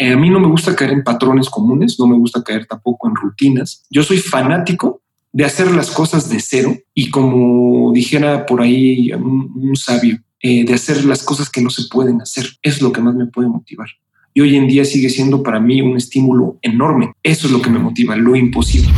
Eh, a mí no me gusta caer en patrones comunes, no me gusta caer tampoco en rutinas. Yo soy fanático de hacer las cosas de cero y como dijera por ahí un, sabio, eh, de hacer las cosas que no se pueden hacer. Es lo que más me puede motivar. Y hoy en día sigue siendo para mí un estímulo enorme. Eso es lo que me motiva, lo imposible.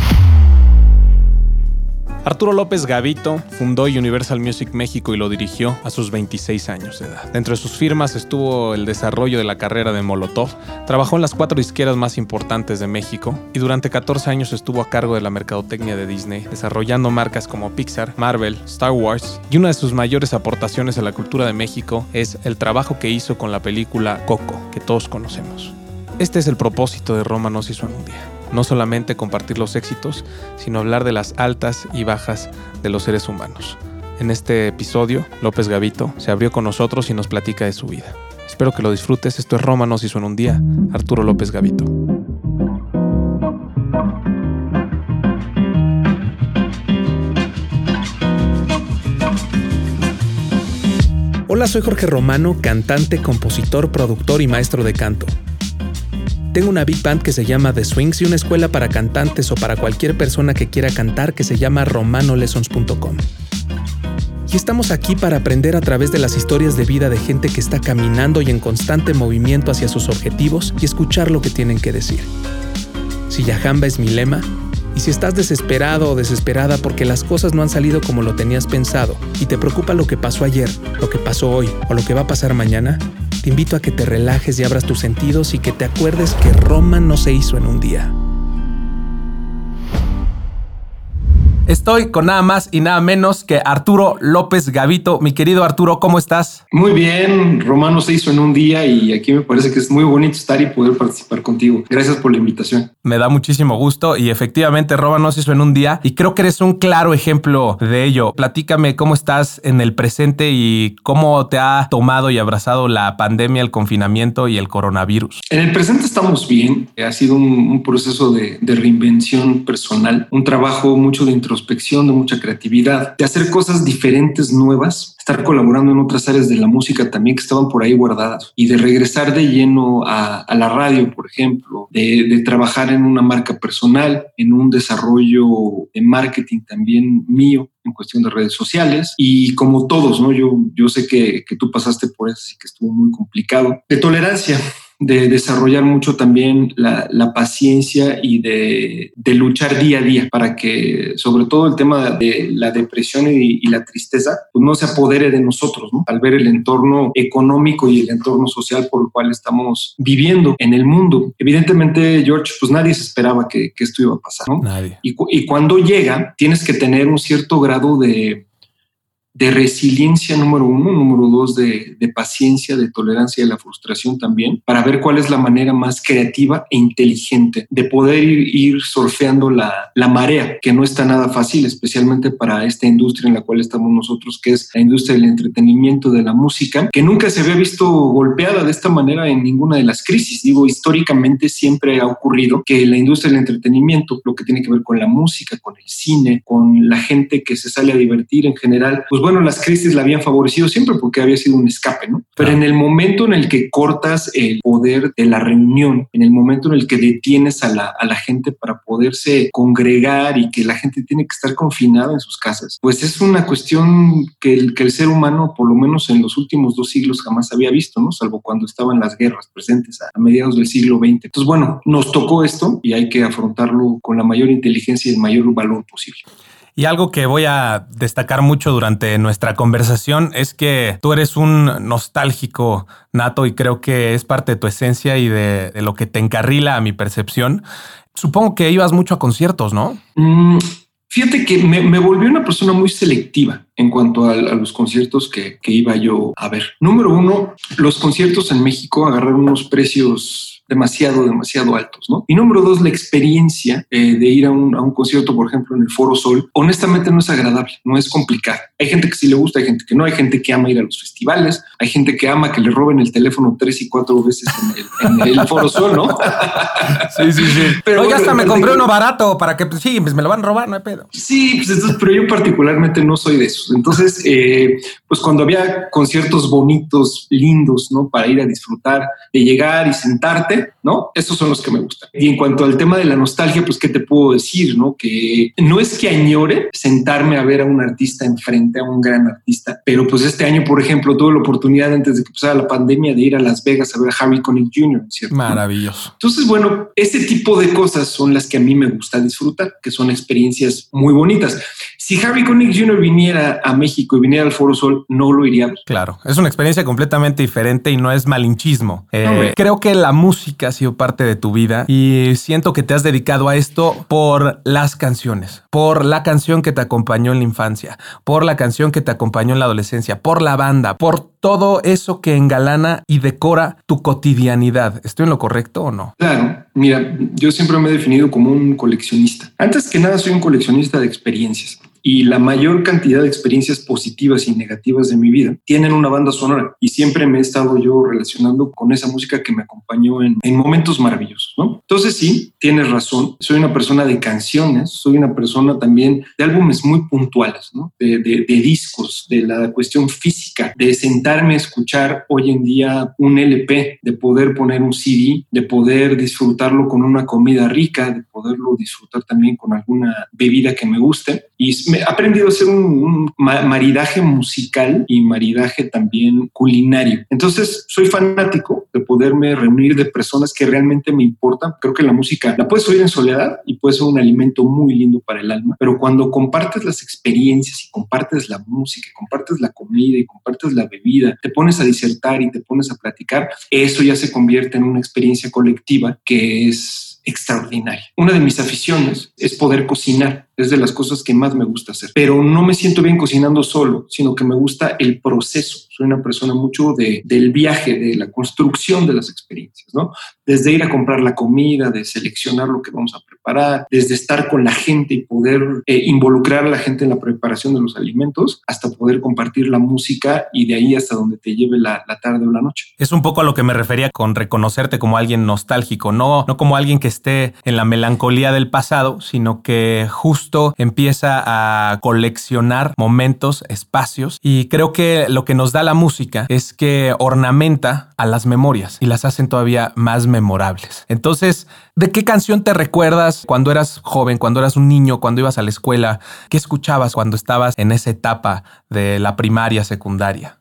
Arturo López Gavito fundó Universal Music México y lo dirigió a sus 26 años de edad. Dentro de sus firmas estuvo el desarrollo de la carrera de Molotov, trabajó en las cuatro disqueras más importantes de México y durante 14 años estuvo a cargo de la mercadotecnia de Disney, desarrollando marcas como Pixar, Marvel, Star Wars y una de sus mayores aportaciones a la cultura de México es el trabajo que hizo con la película Coco, que todos conocemos. Este es el propósito de Roma nos hizo en un no solamente compartir los éxitos, sino hablar de las altas y bajas de los seres humanos. En este episodio, López Gavito se abrió con nosotros y nos platica de su vida. Espero que lo disfrutes. Esto es Roma nos hizo en un día. Arturo López Gavito. Hola, soy Jorge Romano, cantante, compositor, productor y maestro de canto. Tengo una big band que se llama The Swings y una escuela para cantantes o para cualquier persona que quiera cantar que se llama romanolessons.com. Y estamos aquí para aprender a través de las historias de vida de gente que está caminando y en constante movimiento hacia sus objetivos y escuchar lo que tienen que decir. Si Yahamba es mi lema, y si estás desesperado o desesperada porque las cosas no han salido como lo tenías pensado y te preocupa lo que pasó ayer, lo que pasó hoy o lo que va a pasar mañana, te invito a que te relajes y abras tus sentidos y que te acuerdes que Roma no se hizo en un día. Estoy con nada más y nada menos que Arturo López Gavito. Mi querido Arturo, ¿cómo estás? Muy bien, Romano se hizo en un día y aquí me parece que es muy bonito estar y poder participar contigo. Gracias por la invitación. Me da muchísimo gusto y efectivamente Roma se hizo en un día y creo que eres un claro ejemplo de ello. Platícame cómo estás en el presente y cómo te ha tomado y abrazado la pandemia, el confinamiento y el coronavirus. En el presente estamos bien. Ha sido un, proceso de, de reinvención personal, un trabajo mucho de introspección de mucha creatividad, de hacer cosas diferentes, nuevas, estar colaborando en otras áreas de la música también que estaban por ahí guardadas y de regresar de lleno a, la radio, por ejemplo, de, trabajar en una marca personal, en un desarrollo de marketing también mío en cuestión de redes sociales y como todos, ¿no? Yo, yo sé que, que tú pasaste por eso, y que estuvo muy complicado. De tolerancia, de desarrollar mucho también la, paciencia y de, luchar día a día para que sobre todo el tema de la depresión y, la tristeza pues no se apodere de nosotros, ¿no? Al ver el entorno económico y el entorno social por el cual estamos viviendo en el mundo. Evidentemente, George, pues nadie se esperaba que, esto iba a pasar, ¿no? Nadie. y cuando llega, tienes que tener un cierto grado de de resiliencia número uno, número dos de, paciencia, de tolerancia de la frustración también, para ver cuál es la manera más creativa e inteligente de poder ir, surfeando la, la, marea, que no está nada fácil, especialmente para esta industria en la cual estamos nosotros, que es la industria del entretenimiento, de la música, que nunca se había visto golpeada de esta manera en ninguna de las crisis. Digo, históricamente siempre ha ocurrido que la industria del entretenimiento, lo que tiene que ver con la música, con el cine, con la gente que se sale a divertir en general, pues bueno, las crisis la habían favorecido siempre porque había sido un escape, ¿no? Pero en el momento en el que cortas el poder de la reunión, en el momento en el que detienes a la, a la gente para poderse congregar y que la gente tiene que estar confinada en sus casas, pues es una cuestión que el, que el ser humano, por lo menos en los últimos dos siglos, jamás había visto, ¿no? Salvo cuando estaban las guerras presentes a, a mediados del siglo XX. Entonces, bueno, nos tocó esto y hay que afrontarlo con la mayor inteligencia y el mayor valor posible. Y algo que voy a destacar mucho durante nuestra conversación es que tú eres un nostálgico nato y creo que es parte de tu esencia y de, lo que te encarrila a mi percepción. Supongo que ibas mucho a conciertos, ¿no? Mm, fíjate que me, volví una persona muy selectiva en cuanto a, los conciertos que, iba yo a ver. Número uno, los conciertos en México agarraron unos precios demasiado, demasiado altos, ¿no? Y número dos, la experiencia eh, de ir a un, a un, concierto, por ejemplo, en el Foro Sol, honestamente no es agradable, no es complicado. Hay gente que sí le gusta, hay gente que no, hay gente que ama ir a los festivales, hay gente que ama que le roben el teléfono tres y cuatro veces en el, Foro Sol, ¿no? sí, sí, sí. Pero ya hasta me compré uno barato para que, pues, sí, pues me lo van a robar, no hay pedo. Sí, pues entonces, pero yo particularmente no soy de esos. Entonces, eh, pues cuando había conciertos bonitos, lindos, ¿no? Para ir a disfrutar, de llegar y sentarte, ¿no? Estos son los que me gustan. Y en cuanto al tema de la nostalgia, pues, ¿qué te puedo decir, no? Que no es que añore sentarme a ver a un artista enfrente, a un gran artista, pero pues este año, por ejemplo, tuve la oportunidad antes de que pasara la pandemia de ir a Las Vegas a ver a Harry Connick Jr., ¿cierto? Maravilloso. Entonces, bueno, ese tipo de cosas son las que a mí me gusta disfrutar, que son experiencias muy bonitas. Si Harry Connick Jr. viniera a México y viniera al Foro Sol, no lo iría a ver. Claro, es una experiencia completamente diferente y no es malinchismo. Eh, creo que la música ha sido parte de tu vida y siento que te has dedicado a esto por las canciones, por la canción que te acompañó en la infancia, por la canción que te acompañó en la adolescencia, por la banda, por todo eso que engalana y decora tu cotidianidad. ¿Estoy en lo correcto o no? Claro, mira, yo siempre me he definido como un coleccionista. Antes que nada, soy un coleccionista de experiencias y la mayor cantidad de experiencias positivas y negativas de mi vida tienen una banda sonora y siempre me he estado yo relacionando con esa música que me acompañó en, momentos maravillosos, ¿no? Entonces sí, tienes razón, soy una persona de canciones, soy una persona también de álbumes muy puntuales, ¿no? De, de discos, de la cuestión física, de sentarme a escuchar hoy en día un LP, de poder poner un CD, de poder disfrutarlo con una comida rica, de poderlo disfrutar también con alguna bebida que me guste y he aprendido a hacer un, maridaje musical y maridaje también culinario. Entonces, soy fanático de poderme reunir de personas que realmente me importan. Creo que la música la puedes oír en soledad y puede ser un alimento muy lindo para el alma, pero cuando compartes las experiencias y compartes la música, compartes la comida y compartes la bebida, te pones a disertar y te pones a platicar, eso ya se convierte en una experiencia colectiva que es extraordinaria. Una de mis aficiones es poder cocinar es de las cosas que más me gusta hacer. Pero no me siento bien cocinando solo, sino que me gusta el proceso. Soy una persona mucho de, del viaje, de la construcción de las experiencias, ¿no? Desde ir a comprar la comida, de seleccionar lo que vamos a preparar, desde estar con la gente y poder eh, involucrar a la gente en la preparación de los alimentos, hasta poder compartir la música y de ahí hasta donde te lleve la, la tarde o la noche. Es un poco a lo que me refería con reconocerte como alguien nostálgico, no, no como alguien que esté en la melancolía del pasado, sino que justo empieza a coleccionar momentos, espacios y creo que lo que nos da la música es que ornamenta a las memorias y las hacen todavía más memorables. Entonces, ¿de qué canción te recuerdas cuando eras joven, cuando eras un niño, cuando ibas a la escuela? ¿Qué escuchabas cuando estabas en esa etapa de la primaria, secundaria?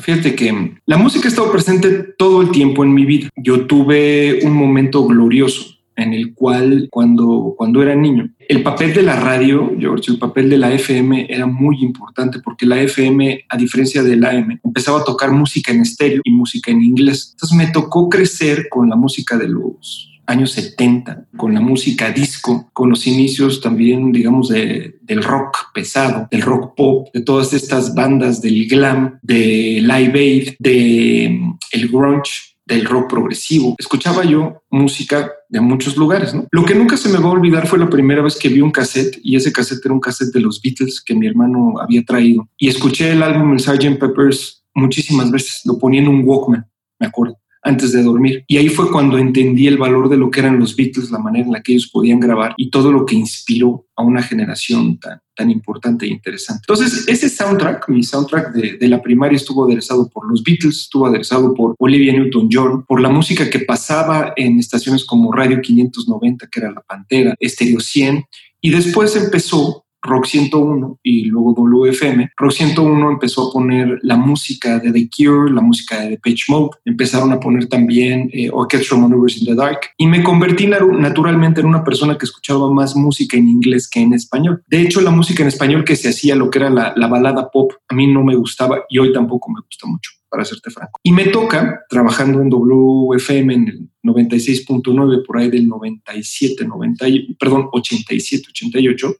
Fíjate que la música ha estado presente todo el tiempo en mi vida. Yo tuve un momento glorioso en el cual cuando, cuando era niño, el papel de la radio, George, el papel de la FM era muy importante porque la FM, a diferencia del AM, empezaba a tocar música en estéreo y música en inglés. Entonces me tocó crecer con la música de los años 70, con la música disco, con los inicios también, digamos, de, del rock pesado, del rock pop, de todas estas bandas del glam, de Live Aid, de mm, el grunge del rock progresivo. Escuchaba yo música de muchos lugares, ¿no? Lo que nunca se me va a olvidar fue la primera vez que vi un cassette y ese cassette era un cassette de los Beatles que mi hermano había traído y escuché el álbum el Sgt. Peppers muchísimas veces, lo ponía en un Walkman, me acuerdo antes de dormir. Y ahí fue cuando entendí el valor de lo que eran los Beatles, la manera en la que ellos podían grabar y todo lo que inspiró a una generación tan, tan importante e interesante. Entonces, ese soundtrack, mi soundtrack de, de la primaria estuvo aderezado por los Beatles, estuvo aderezado por Olivia Newton-John, por la música que pasaba en estaciones como Radio 590, que era La Pantera, Stereo 100, y después empezó Rock 101 y luego WFM. Rock 101 empezó a poner la música de The Cure, la música de Pitch Mode. Empezaron a poner también eh, Orchestral Maneuvers in the Dark. Y me convertí naturalmente en una persona que escuchaba más música en inglés que en español. De hecho, la música en español que se hacía, lo que era la balada pop, a mí no me gustaba y hoy tampoco me gusta mucho para serte franco. Y me toca, trabajando en WFM en el 96.9, por ahí del 97, 90, perdón, 87, 88,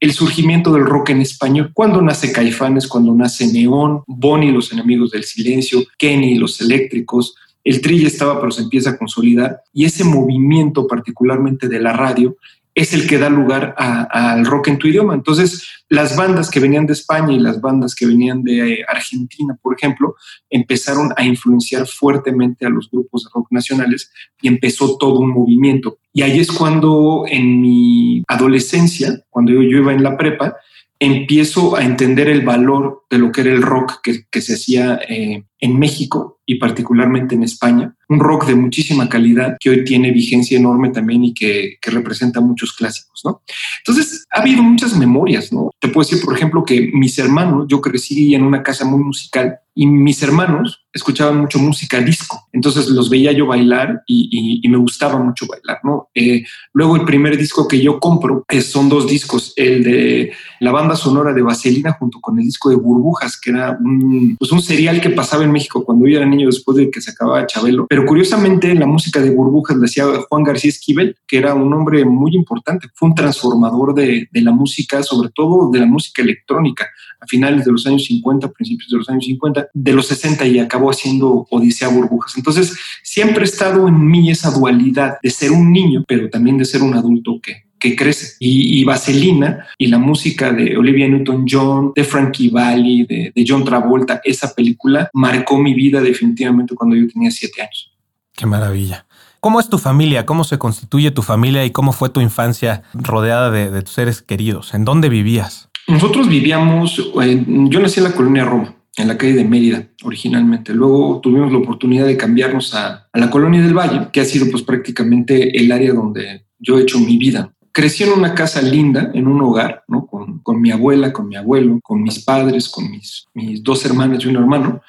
el surgimiento del rock en español. Cuando nace Caifanes, cuando nace Neón, Bonnie, los enemigos del silencio, Kenny, los eléctricos, el trill estaba, pero se empieza a consolidar y ese movimiento particularmente de la radio es el que da lugar al rock en tu idioma. Entonces, las bandas que venían de España y las bandas que venían de eh, Argentina, por ejemplo, empezaron a influenciar fuertemente a los grupos de rock nacionales y empezó todo un movimiento. Y ahí es cuando en mi adolescencia, cuando yo, iba en la prepa, empiezo a entender el valor de lo que era el rock que, se hacía eh, en México y particularmente en España. Un rock de muchísima calidad que hoy tiene vigencia enorme también y que, que representa muchos clásicos, ¿no? Entonces, ha habido muchas memorias, ¿no? Te puedo decir, por ejemplo, que mis hermanos, yo crecí en una casa muy musical y mis hermanos escuchaban mucho música disco. Entonces los veía yo bailar y, me gustaba mucho bailar, ¿no? Eh, luego el primer disco que yo compro son dos discos, el de la banda sonora de Vaselina junto con el disco de Burbujas, que era un, pues un serial que pasaba en México cuando yo era niño después de que se acababa Chabelo. Pero curiosamente la música de Burbujas la hacía Juan García Esquivel, que era un hombre muy importante. Fue un transformador de, de la música, sobre todo de la música electrónica, a finales de los años 50, principios de los años 50, de los 60 y acabó haciendo Odisea Burbujas. Entonces, siempre ha estado en mí esa dualidad de ser un niño, pero también de ser un adulto que, que crece. Y, Vaselina y la música de Olivia Newton-John, de Frankie Valli, de, de, John Travolta, esa película marcó mi vida definitivamente cuando yo tenía siete años. Qué maravilla. ¿Cómo es tu familia? ¿Cómo se constituye tu familia y cómo fue tu infancia rodeada de, de tus seres queridos? ¿En dónde vivías? Nosotros vivíamos, yo nací en la colonia Roma, en la calle de Mérida originalmente. Luego tuvimos la oportunidad de cambiarnos a, la colonia del Valle, que ha sido pues prácticamente el área donde yo he hecho mi vida crecí en una casa linda, en un hogar, ¿no? Con, con, mi abuela, con mi abuelo, con mis padres, con mis, mis dos hermanas y un hermano.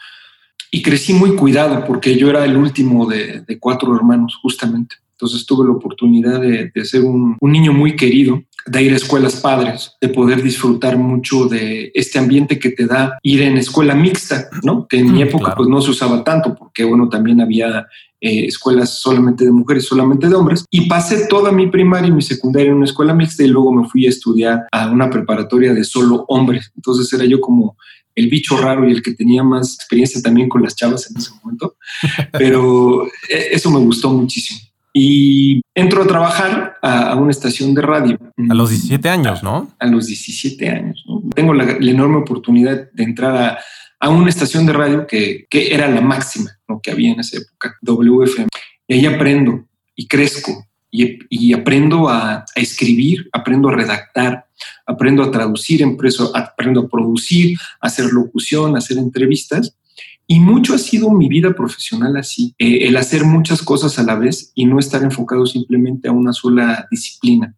Y crecí muy cuidado porque yo era el último de, cuatro hermanos, justamente. Entonces tuve la oportunidad de, ser un, niño muy querido, de ir a escuelas padres, de poder disfrutar mucho de este ambiente que te da ir en escuela mixta, ¿no? Que en mi época pues no se usaba tanto porque, bueno, también había eh, escuelas solamente de mujeres, solamente de hombres. Y pasé toda mi primaria y mi secundaria en una escuela mixta y luego me fui a estudiar a una preparatoria de solo hombres. Entonces era yo como el bicho raro y el que tenía más experiencia también con las chavas en ese momento. Pero eh, eso me gustó muchísimo. Y entro a trabajar a, una estación de radio. A los 17 años, ¿no? A, los 17 años. Tengo la, enorme oportunidad de entrar a, a una estación de radio que, que, era la máxima ¿no? que había en esa época, WFM. Y ahí aprendo y crezco y, y aprendo a, a, escribir, aprendo a redactar, aprendo a traducir, aprendo a producir, a hacer locución, a hacer entrevistas. Y mucho ha sido mi vida profesional así, eh, el hacer muchas cosas a la vez y no estar enfocado simplemente a una sola disciplina.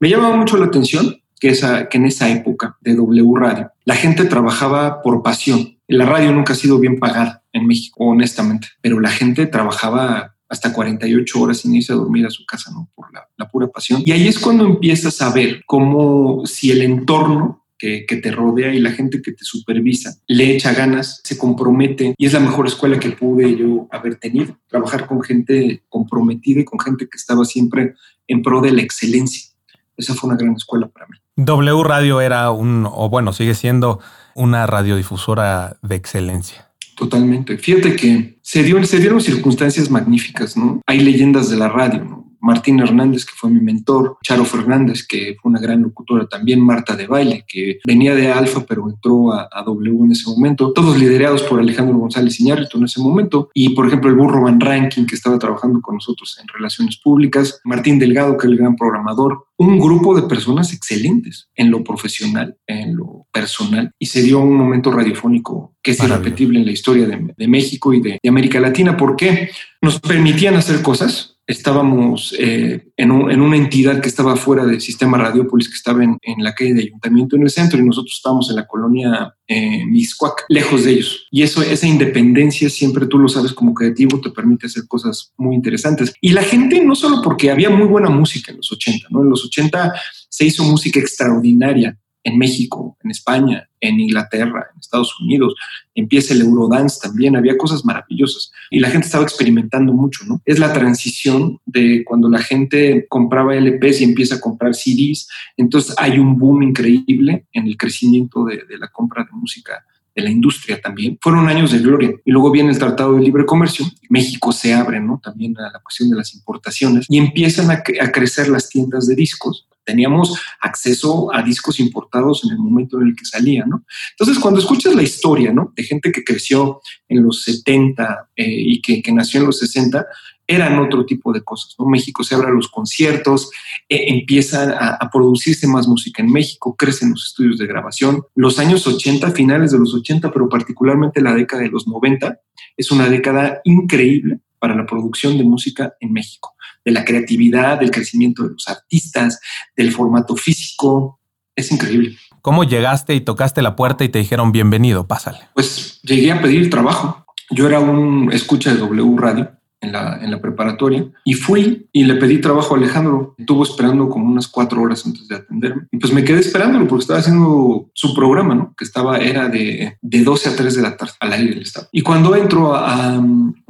Me llamaba mucho la atención que, esa, que en esa época de W Radio, la gente trabajaba por pasión. La radio nunca ha sido bien pagada en México, honestamente, pero la gente trabajaba hasta 48 horas sin irse a dormir a su casa, ¿no? Por la, la pura pasión. Y ahí es cuando empiezas a ver cómo si el entorno que, que, te rodea y la gente que te supervisa le echa ganas, se compromete y es la mejor escuela que pude yo haber tenido. Trabajar con gente comprometida y con gente que estaba siempre en pro de la excelencia. Esa fue una gran escuela para mí. W Radio era un, o bueno, sigue siendo una radiodifusora de excelencia. Totalmente. Fíjate que se, dio, se dieron circunstancias magníficas, ¿no? Hay leyendas de la radio, ¿no? Martín Hernández, que fue mi mentor, Charo Fernández, que fue una gran locutora también, Marta de Baile, que venía de Alfa, pero entró a, a W en ese momento, todos liderados por Alejandro González Iñárritu en ese momento, y por ejemplo el burro Van Ranking, que estaba trabajando con nosotros en relaciones públicas, Martín Delgado, que es el gran programador, un grupo de personas excelentes en lo profesional, en lo personal, y se dio un momento radiofónico que es irrepetible en la historia de, de México y de, de América Latina. ¿Por qué? Nos permitían hacer cosas estábamos eh, en, un, en, una entidad que estaba fuera del sistema Radiopolis, que estaba en, en, la calle de Ayuntamiento en el centro, y nosotros estábamos en la colonia eh, Miscuac, lejos de ellos. Y eso, esa independencia, siempre tú lo sabes como creativo, te permite hacer cosas muy interesantes. Y la gente, no solo porque había muy buena música en los 80, ¿no? En los 80 se hizo música extraordinaria en México, en España, en Inglaterra, en Estados Unidos. Empieza el Eurodance también, había cosas maravillosas y la gente estaba experimentando mucho, ¿no? Es la transición de cuando la gente compraba LPs y empieza a comprar CDs, entonces hay un boom increíble en el crecimiento de, de la compra de música de la industria también. Fueron años de gloria. Y luego viene el Tratado de Libre Comercio. México se abre, ¿no? También a la cuestión de las importaciones y empiezan a, crecer las tiendas de discos teníamos acceso a discos importados en el momento en el que salían, ¿no? Entonces, cuando escuchas la historia, ¿no? De gente que creció en los 70 eh, y que, que, nació en los 60, eran otro tipo de cosas. ¿no? México se abre a los conciertos, eh, empieza a, producirse más música en México, crecen los estudios de grabación. Los años 80, finales de los 80, pero particularmente la década de los 90, es una década increíble para la producción de música en México, de la creatividad, del crecimiento de los artistas, del formato físico. Es increíble. ¿Cómo llegaste y tocaste la puerta y te dijeron bienvenido, pásale? Pues llegué a pedir trabajo. Yo era un escucha de W Radio en la, en la preparatoria y fui y le pedí trabajo a Alejandro. Estuvo esperando como unas cuatro horas antes de atenderme y pues me quedé esperándolo porque estaba haciendo su programa, ¿no? Que estaba, era de, de 12 a 3 de la tarde al aire del estado. Y cuando entro a,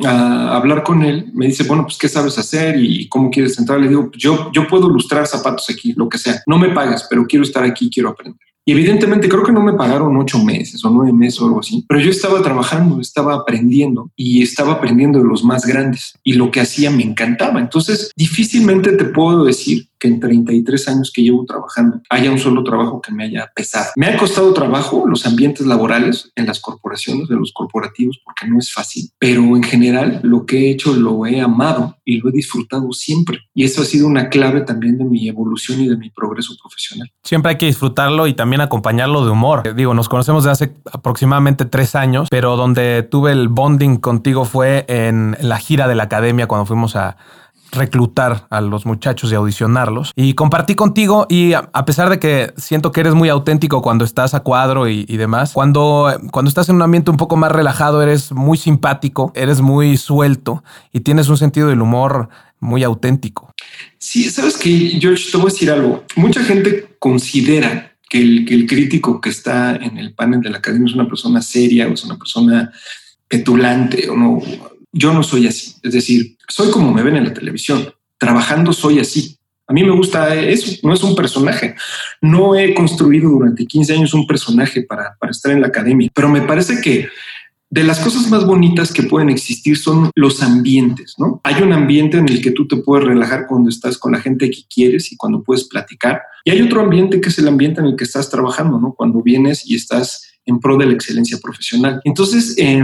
a, hablar con él, me dice, bueno, pues qué sabes hacer y cómo quieres entrar. Le digo, yo, yo puedo lustrar zapatos aquí, lo que sea. No me pagas, pero quiero estar aquí, quiero aprender. Y evidentemente creo que no me pagaron ocho meses o nueve meses o algo así, pero yo estaba trabajando, estaba aprendiendo y estaba aprendiendo de los más grandes y lo que hacía me encantaba. Entonces, difícilmente te puedo decir que en 33 años que llevo trabajando haya un solo trabajo que me haya pesado. Me ha costado trabajo los ambientes laborales en las corporaciones, de los corporativos, porque no es fácil, pero en general lo que he hecho lo he amado y lo he disfrutado siempre. Y eso ha sido una clave también de mi evolución y de mi progreso profesional. Siempre hay que disfrutarlo y también acompañarlo de humor. Digo, nos conocemos de hace aproximadamente tres años, pero donde tuve el bonding contigo fue en la gira de la academia cuando fuimos a reclutar a los muchachos y audicionarlos. Y compartí contigo y a, pesar de que siento que eres muy auténtico cuando estás a cuadro y, demás, cuando, cuando estás en un ambiente un poco más relajado, eres muy simpático, eres muy suelto y tienes un sentido del humor muy auténtico. Sí, sabes que, George, te voy a decir algo. Mucha gente considera que el, que el crítico que está en el panel de la academia es una persona seria o es una persona petulante o no yo no soy así. Es decir, soy como me ven en la televisión. Trabajando soy así. A mí me gusta eso, no es un personaje. No he construido durante 15 años un personaje para, para estar en la academia, pero me parece que de las cosas más bonitas que pueden existir son los ambientes, ¿no? Hay un ambiente en el que tú te puedes relajar cuando estás con la gente que quieres y cuando puedes platicar. Y hay otro ambiente que es el ambiente en el que estás trabajando, ¿no? Cuando vienes y estás en pro de la excelencia profesional. Entonces, eh,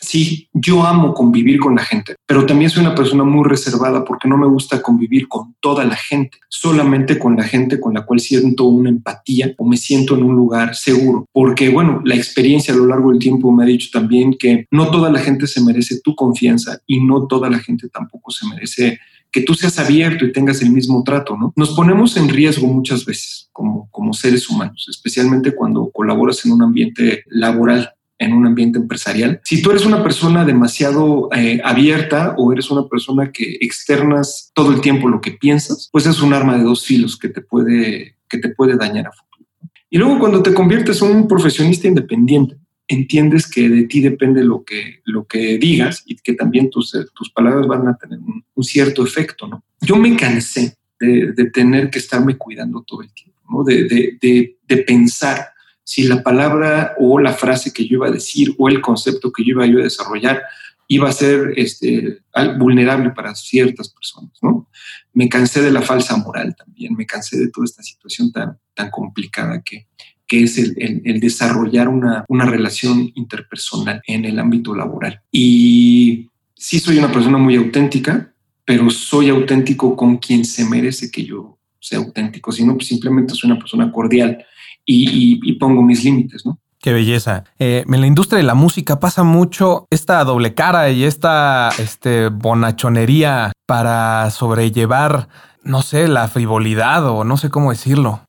sí, yo amo convivir con la gente, pero también soy una persona muy reservada porque no me gusta convivir con toda la gente, solamente con la gente con la cual siento una empatía o me siento en un lugar seguro. Porque, bueno, la experiencia a lo largo del tiempo me ha dicho también que no toda la gente se merece tu confianza y no toda la gente tampoco se merece que tú seas abierto y tengas el mismo trato, ¿no? Nos ponemos en riesgo muchas veces como, como seres humanos, especialmente cuando colaboras en un ambiente laboral en un ambiente empresarial. Si tú eres una persona demasiado eh, abierta o eres una persona que externas todo el tiempo lo que piensas, pues es un arma de dos filos que te puede, que te puede dañar a futuro. Y luego cuando te conviertes en un profesionista independiente, entiendes que de ti depende lo que, lo que digas y que también tus, tus palabras van a tener un, cierto efecto. ¿no? Yo me cansé de, de, tener que estarme cuidando todo el tiempo, ¿no? de, de, de pensar si la palabra o la frase que yo iba a decir o el concepto que yo iba a, desarrollar iba a ser este, vulnerable para ciertas personas, ¿no? Me cansé de la falsa moral también, me cansé de toda esta situación tan, tan complicada que, que es el, desarrollar una, una, relación interpersonal en el ámbito laboral. Y sí soy una persona muy auténtica, pero soy auténtico con quien se merece que yo sea auténtico, sino pues simplemente soy una persona cordial y, pongo mis límites, ¿no? Qué belleza. Eh, en la industria de la música pasa mucho esta doble cara y esta este, bonachonería para sobrellevar, no sé, la frivolidad o no sé cómo decirlo.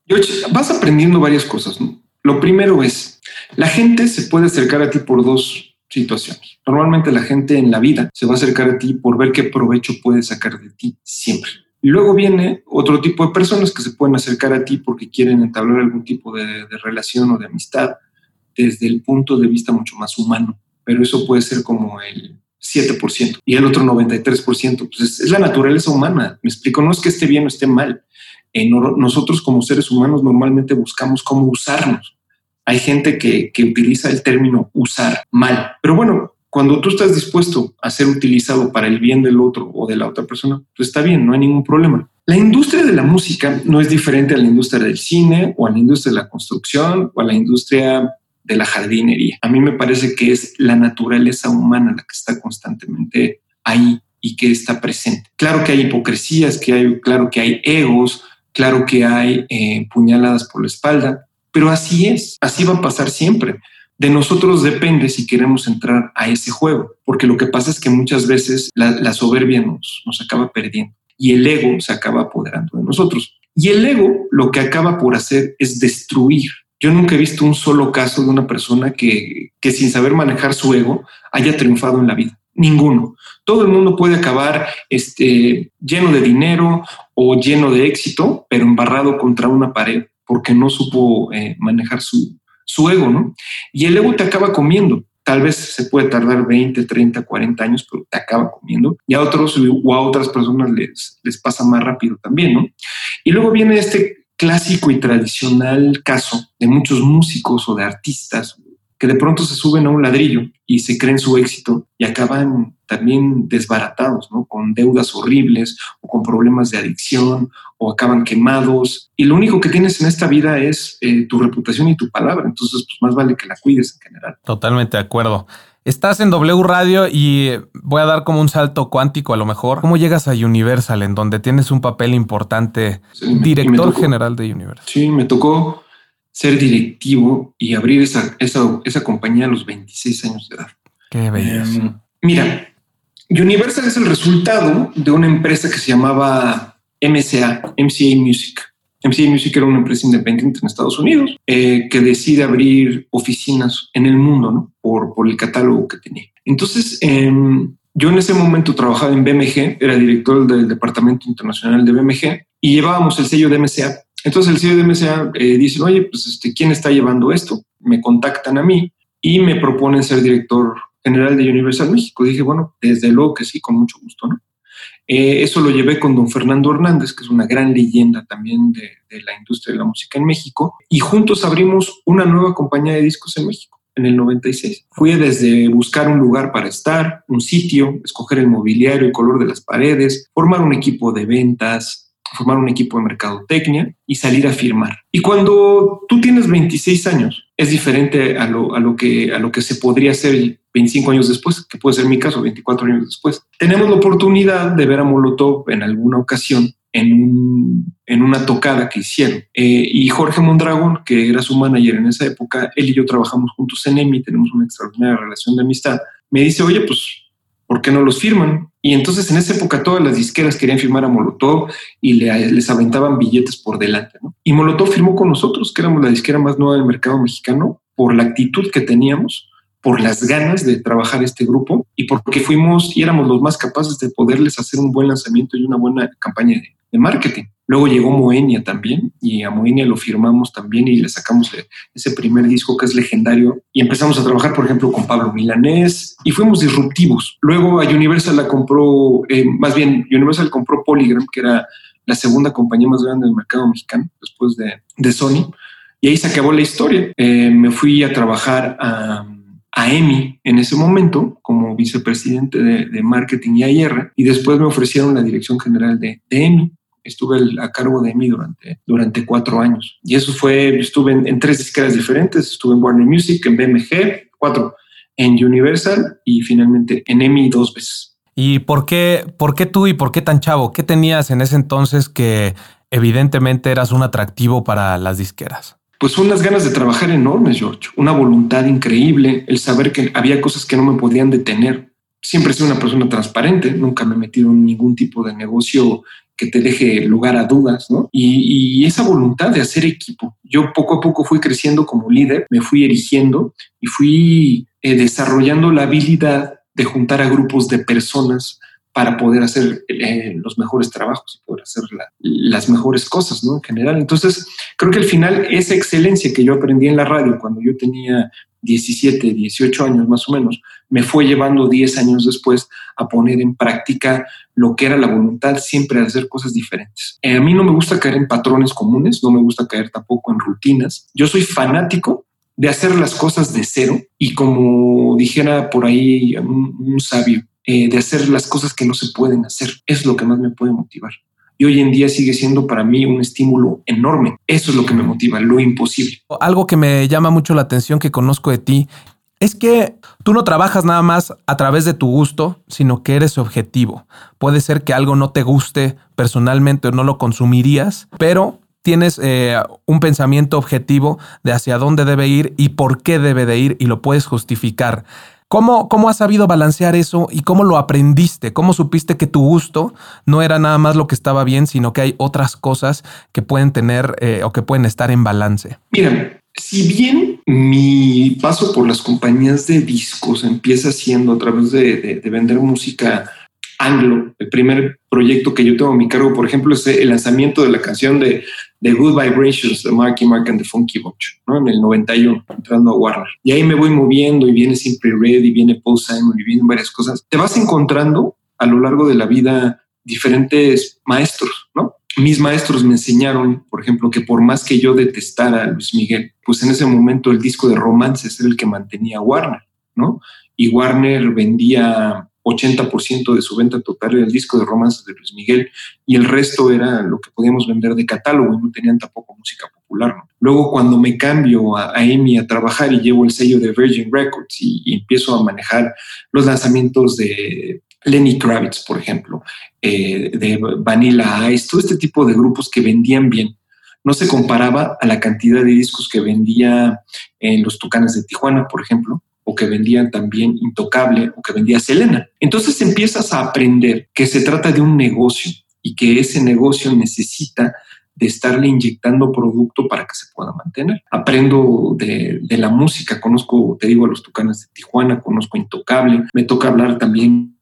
Vas aprendiendo varias cosas. ¿no? Lo primero es, la gente se puede acercar a ti por dos situaciones. Normalmente la gente en la vida se va a acercar a ti por ver qué provecho puede sacar de ti siempre. Luego viene otro tipo de personas que se pueden acercar a ti porque quieren entablar algún tipo de, relación o de amistad desde el punto de vista mucho más humano. Pero eso puede ser como el 7% y el otro 93%. Pues es, la naturaleza humana. Me explico, no es que esté bien o esté mal. Eh, nosotros como seres humanos normalmente buscamos cómo usarnos. Hay gente que, que utiliza el término usar mal. Pero bueno, cuando tú estás dispuesto a ser utilizado para el bien del otro o de la otra persona, pues está bien, no hay ningún problema. La industria de la música no es diferente a la industria del cine o a la industria de la construcción o a la industria de la jardinería. A mí me parece que es la naturaleza humana la que está constantemente ahí y que está presente. Claro que hay hipocresías, que hay, claro que hay egos, claro que hay eh, puñaladas por la espalda, pero así es, así va a pasar siempre. De nosotros depende si queremos entrar a ese juego, porque lo que pasa es que muchas veces la, soberbia nos, acaba perdiendo y el ego se acaba apoderando de nosotros. Y el ego lo que acaba por hacer es destruir. Yo nunca he visto un solo caso de una persona que, que sin saber manejar su ego haya triunfado en la vida. Ninguno. Todo el mundo puede acabar este, lleno de dinero o lleno de éxito, pero embarrado contra una pared porque no supo eh, manejar su, su ego, ¿no? Y el ego te acaba comiendo. Tal vez se puede tardar 20, 30, 40 años, pero te acaba comiendo. Y a otros o a otras personas les, les pasa más rápido también, ¿no? Y luego viene este clásico y tradicional caso de muchos músicos o de artistas que de pronto se suben a un ladrillo y se creen su éxito y acaban también desbaratados, ¿no? Con deudas horribles o con problemas de adicción o acaban quemados. Y lo único que tienes en esta vida es eh, tu reputación y tu palabra. Entonces, pues más vale que la cuides en general. Totalmente de acuerdo. Estás en W Radio y voy a dar como un salto cuántico a lo mejor. ¿Cómo llegas a Universal, en donde tienes un papel importante, director general de Universal? Sí, me tocó ser directivo y abrir esa, esa, esa compañía a los 26 años de edad. Qué belleza. Em, mira, Universal es el resultado de una empresa que se llamaba MCA, MCA Music. MCA Music era una empresa independiente en Estados Unidos eh, que decide abrir oficinas en el mundo ¿no? por, por el catálogo que tenía. Entonces, em, yo en ese momento trabajaba en BMG, era director del Departamento Internacional de BMG y llevábamos el sello de MCA. Entonces el de MCA eh, dice, oye, pues este, ¿quién está llevando esto? Me contactan a mí y me proponen ser director general de Universal México. Dije, bueno, desde luego que sí, con mucho gusto, ¿no? Eh, eso lo llevé con don Fernando Hernández, que es una gran leyenda también de, la industria de la música en México, y juntos abrimos una nueva compañía de discos en México en el 96. Fui desde buscar un lugar para estar, un sitio, escoger el mobiliario, el color de las paredes, formar un equipo de ventas, formar un equipo de mercadotecnia y salir a firmar. Y cuando tú tienes 26 años, es diferente a lo, a lo, que, a lo que se podría hacer 25 años después, que puede ser mi caso, 24 años después. Tenemos la oportunidad de ver a Molotov en alguna ocasión en, en una tocada que hicieron. Eh, y Jorge Mondragón, que era su manager en esa época, él y yo trabajamos juntos en EMI, tenemos una extraordinaria relación de amistad, me dice, oye, pues, ¿por qué no los firman? Y entonces en esa época todas las disqueras querían firmar a Molotov y les aventaban billetes por delante. ¿no? Y Molotov firmó con nosotros, que éramos la disquera más nueva del mercado mexicano, por la actitud que teníamos, por las ganas de trabajar este grupo y porque fuimos y éramos los más capaces de poderles hacer un buen lanzamiento y una buena campaña de, de marketing. Luego llegó Moenia también y a Moenia lo firmamos también y le sacamos ese primer disco que es legendario y empezamos a trabajar, por ejemplo, con Pablo Milanés y fuimos disruptivos. Luego a Universal la compró, eh, más bien Universal compró Polygram, que era la segunda compañía más grande del mercado mexicano después de, de Sony y ahí se acabó la historia. Eh, me fui a trabajar a, a EMI en ese momento como vicepresidente de, marketing y AIR y después me ofrecieron la dirección general de, EMI estuve a cargo de mí durante, durante cuatro años. Y eso fue, estuve en, tres disqueras diferentes, estuve en Warner Music, en BMG, cuatro, en Universal y finalmente en EMI dos veces. ¿Y por qué, por qué tú y por qué tan chavo? ¿Qué tenías en ese entonces que evidentemente eras un atractivo para las disqueras? Pues unas ganas de trabajar enormes, George, una voluntad increíble, el saber que había cosas que no me podían detener. Siempre he sido una persona transparente, nunca me he metido en ningún tipo de negocio que te deje lugar a dudas, ¿no? Y, esa voluntad de hacer equipo. Yo poco a poco fui creciendo como líder, me fui erigiendo y fui eh, desarrollando la habilidad de juntar a grupos de personas para poder hacer eh, los mejores trabajos y poder hacer las mejores cosas, ¿no? En general. Entonces, creo que al final esa excelencia que yo aprendí en la radio cuando yo tenía 17, 18 años más o menos, me fue llevando 10 años después a poner en práctica lo que era la voluntad siempre de hacer cosas diferentes. Eh, a mí no me gusta caer en patrones comunes, no me gusta caer tampoco en rutinas. Yo soy fanático de hacer las cosas de cero y como dijera por ahí un, sabio, eh, de hacer las cosas que no se pueden hacer. Es lo que más me puede motivar y hoy en día sigue siendo para mí un estímulo enorme. Eso es lo que me motiva, lo imposible. Algo que me llama mucho la atención que conozco de ti es que tú no trabajas nada más a través de tu gusto, sino que eres objetivo. Puede ser que algo no te guste personalmente o no lo consumirías, pero tienes eh, un pensamiento objetivo de hacia dónde debe ir y por qué debe de ir y lo puedes justificar. ¿Cómo, ¿Cómo has sabido balancear eso y cómo lo aprendiste? ¿Cómo supiste que tu gusto no era nada más lo que estaba bien, sino que hay otras cosas que pueden tener eh, o que pueden estar en balance? Mira, si bien mi paso por las compañías de discos empieza siendo a través de vender música anglo. El primer proyecto que yo tengo a mi cargo, por ejemplo, es el lanzamiento de la canción de, de Good Vibrations de Marky Mark and the Funky Bunch, ¿no? en el 91, entrando a Warner. Y ahí me voy moviendo y viene Simply Red y viene Paul Simon y vienen varias cosas. Te vas encontrando a lo largo de la vida diferentes maestros, ¿no? Mis maestros me enseñaron, por ejemplo, que por más que yo detestara a Luis Miguel, pues en ese momento el disco de romances era el que mantenía Warner, ¿no? Y Warner vendía 80% de su venta total era el disco de romances de Luis Miguel y el resto era lo que podíamos vender de catálogo y no tenían tampoco música popular. Luego cuando me cambio a, a EMI a trabajar y llevo el sello de Virgin Records y, empiezo a manejar los lanzamientos de Lenny Kravitz, por ejemplo, eh, de Vanilla Ice, todo este tipo de grupos que vendían bien, no se comparaba a la cantidad de discos que vendía en los Tucanes de Tijuana, por ejemplo, o que vendían también Intocable o que vendía Selena. Entonces empiezas a aprender que se trata de un negocio y que ese negocio necesita de estarle inyectando producto para que se pueda mantener. Aprendo de, la música, conozco, te digo, a los Tucanes de Tijuana, conozco Intocable, me toca hablar también